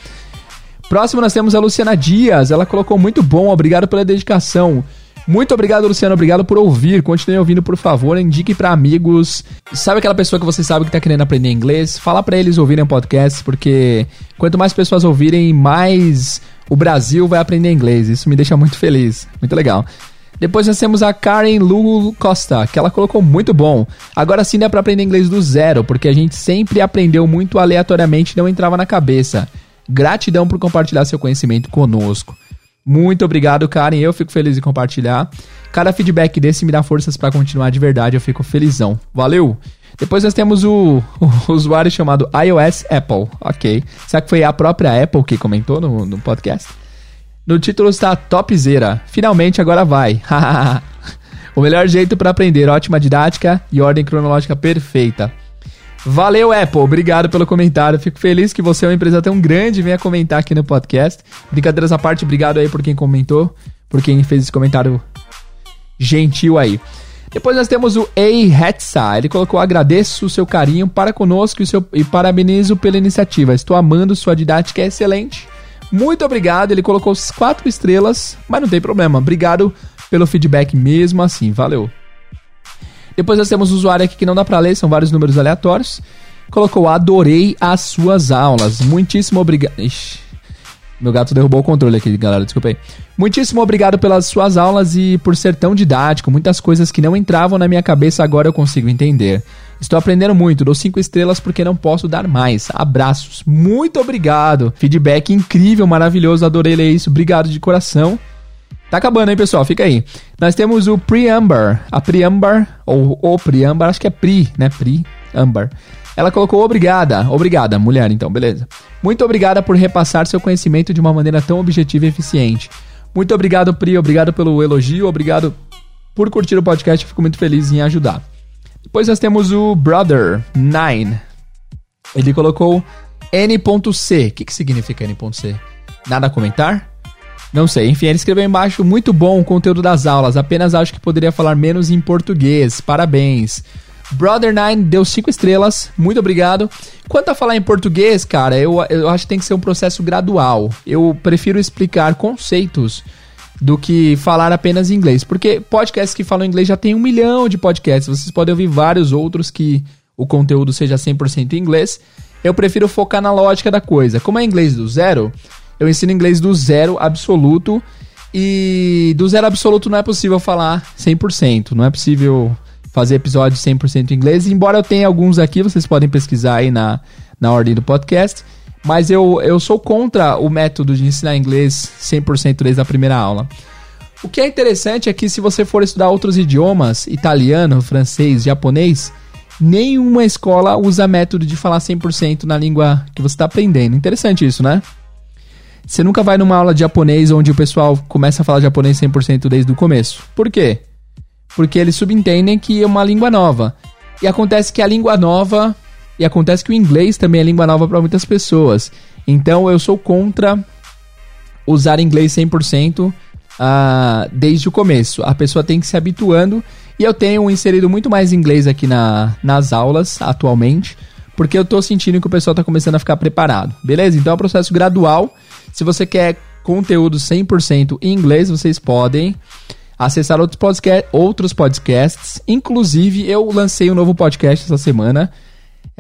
Próximo nós temos a Luciana Dias. Ela colocou muito bom, obrigado pela dedicação. Muito obrigado, Luciano. Obrigado por ouvir. Continue ouvindo, por favor. Indique para amigos. Sabe aquela pessoa que você sabe que tá querendo aprender inglês? Fala para eles ouvirem o podcast, porque quanto mais pessoas ouvirem, mais o Brasil vai aprender inglês. Isso me deixa muito feliz. Muito legal. Depois nós temos a Karen Lu Costa, que ela colocou muito bom. Agora sim dá para aprender inglês do zero, porque a gente sempre aprendeu muito aleatoriamente e não entrava na cabeça. Gratidão por compartilhar seu conhecimento conosco. Muito obrigado, Karen. Eu fico feliz em compartilhar. Cada feedback desse me dá forças para continuar de verdade. Eu fico felizão. Valeu! Depois nós temos o, o, usuário chamado iOS Apple. Ok. Será que foi a própria Apple que comentou no, no podcast? No título está Topzera. Finalmente agora vai. (laughs) o melhor jeito para aprender, ótima didática e ordem cronológica perfeita. Valeu, Apple. Obrigado pelo comentário. Fico feliz que você é uma empresa tão grande e venha comentar aqui no podcast. Brincadeiras à parte, obrigado aí por quem comentou, por quem fez esse comentário gentil aí. Depois nós temos o Ei Hetsa. Ele colocou: agradeço o seu carinho para conosco e, seu, e parabenizo pela iniciativa. Estou amando sua didática, é excelente. Muito obrigado. Ele colocou quatro estrelas, mas não tem problema. Obrigado pelo feedback mesmo assim. Valeu. Depois nós temos o usuário aqui que não dá para ler, são vários números aleatórios. Colocou: Adorei as suas aulas. Muitíssimo obrigado. Meu gato derrubou o controle aqui, galera, desculpa aí. Muitíssimo obrigado pelas suas aulas e por ser tão didático. Muitas coisas que não entravam na minha cabeça agora eu consigo entender. Estou aprendendo muito, dou cinco estrelas porque não posso dar mais. Abraços, muito obrigado. Feedback incrível, maravilhoso, adorei ler isso. Obrigado de coração. Tá acabando, hein, pessoal? Fica aí. Nós temos o Preamber. A Preamber, ou o Preamber, acho que é Pri, né? Pri-Amber. Ela colocou obrigada. Obrigada, mulher, então, beleza. Muito obrigada por repassar seu conhecimento de uma maneira tão objetiva e eficiente. Muito obrigado, Pri. Obrigado pelo elogio. Obrigado por curtir o podcast. Fico muito feliz em ajudar. Depois nós temos o Brother9. Ele colocou N.C. O que, que significa N.C? Nada a comentar? Não sei. Enfim, ele escreveu embaixo: muito bom o conteúdo das aulas. Apenas acho que poderia falar menos em português. Parabéns. Brother9 deu 5 estrelas, muito obrigado. Quanto a falar em português, cara, eu, eu acho que tem que ser um processo gradual. Eu prefiro explicar conceitos do que falar apenas inglês. Porque podcasts que falam inglês já tem um milhão de podcasts. Vocês podem ouvir vários outros que o conteúdo seja 100% em inglês. Eu prefiro focar na lógica da coisa. Como é inglês do zero, eu ensino inglês do zero absoluto. E do zero absoluto não é possível falar 100%. Não é possível fazer episódios 100% em inglês. Embora eu tenha alguns aqui, vocês podem pesquisar aí na, na ordem do podcast. Mas eu, eu sou contra o método de ensinar inglês 100% desde a primeira aula. O que é interessante é que se você for estudar outros idiomas, italiano, francês, japonês, nenhuma escola usa método de falar 100% na língua que você está aprendendo. Interessante isso, né? Você nunca vai numa aula de japonês onde o pessoal começa a falar japonês 100% desde o começo. Por quê? Porque eles subentendem que é uma língua nova. E acontece que a língua nova e acontece que o inglês também é língua nova para muitas pessoas. Então eu sou contra usar inglês 100% uh, ah, desde o começo. A pessoa tem que se habituando. E eu tenho inserido muito mais inglês aqui na, nas aulas atualmente, porque eu estou sentindo que o pessoal está começando a ficar preparado. Beleza? Então é um processo gradual. Se você quer conteúdo 100% em inglês, vocês podem acessar outros, podcast, outros podcasts. Inclusive, eu lancei um novo podcast essa semana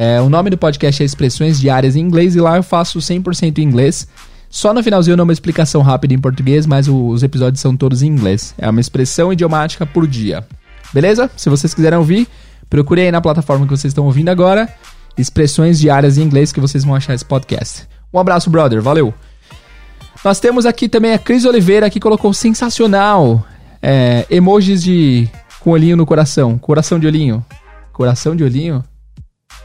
é, o nome do podcast é Expressões Diárias em Inglês e lá eu faço 100% em inglês. Só no finalzinho eu dou uma explicação rápida em português, mas os episódios são todos em inglês. É uma expressão idiomática por dia. Beleza? Se vocês quiserem ouvir, procure aí na plataforma que vocês estão ouvindo agora. Expressões diárias em inglês que vocês vão achar esse podcast. Um abraço, brother. Valeu! Nós temos aqui também a Cris Oliveira que colocou sensacional. É, emojis de com olhinho no coração. Coração de olhinho. Coração de olhinho?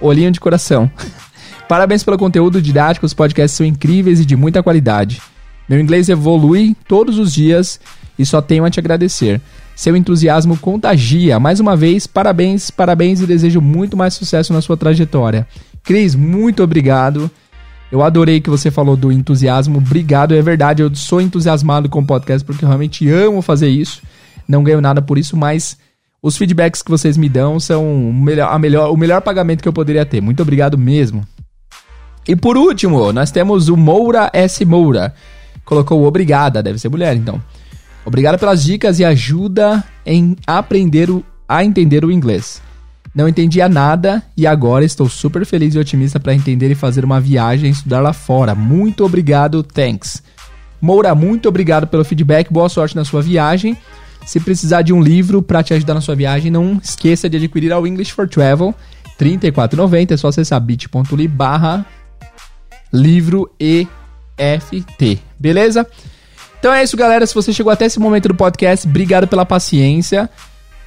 Olhinho de coração. (laughs) Parabéns pelo conteúdo didático, os podcasts são incríveis e de muita qualidade. Meu inglês evolui todos os dias e só tenho a te agradecer. Seu entusiasmo contagia. Mais uma vez, parabéns, parabéns e desejo muito mais sucesso na sua trajetória. Cris, muito obrigado. Eu adorei que você falou do entusiasmo. Obrigado, é verdade. Eu sou entusiasmado com o podcast porque eu realmente amo fazer isso. Não ganho nada por isso, mas os feedbacks que vocês me dão são a melhor, o melhor pagamento que eu poderia ter. Muito obrigado mesmo. E por último, nós temos o Moura S. Moura. Colocou obrigada, deve ser mulher então. Obrigado pelas dicas e ajuda em aprender o, a entender o inglês. Não entendia nada e agora estou super feliz e otimista para entender e fazer uma viagem estudar lá fora. Muito obrigado, thanks. Moura, muito obrigado pelo feedback, boa sorte na sua viagem. Se precisar de um livro para te ajudar na sua viagem, não esqueça de adquirir ao English for Travel, R$ 34,90. É só acessar bit.ly barra livro EFT. Beleza? Então é isso, galera. Se você chegou até esse momento do podcast, obrigado pela paciência.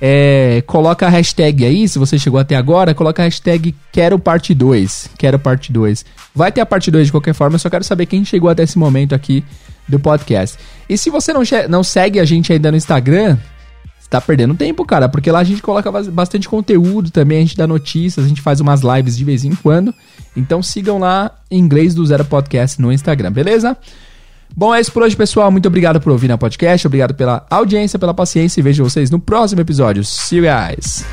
É, coloca a hashtag aí, se você chegou até agora, coloca a hashtag Quero Parte 2. Quero Parte 2. Vai ter a parte 2 de qualquer forma, eu só quero saber quem chegou até esse momento aqui do podcast. E se você não, não segue a gente ainda no Instagram, você tá perdendo tempo, cara, porque lá a gente coloca bastante conteúdo também, a gente dá notícias, a gente faz umas lives de vez em quando. Então sigam lá Inglês do Zero Podcast no Instagram, beleza? Bom, é isso por hoje, pessoal. Muito obrigado por ouvir na podcast, obrigado pela audiência, pela paciência e vejo vocês no próximo episódio. See you guys!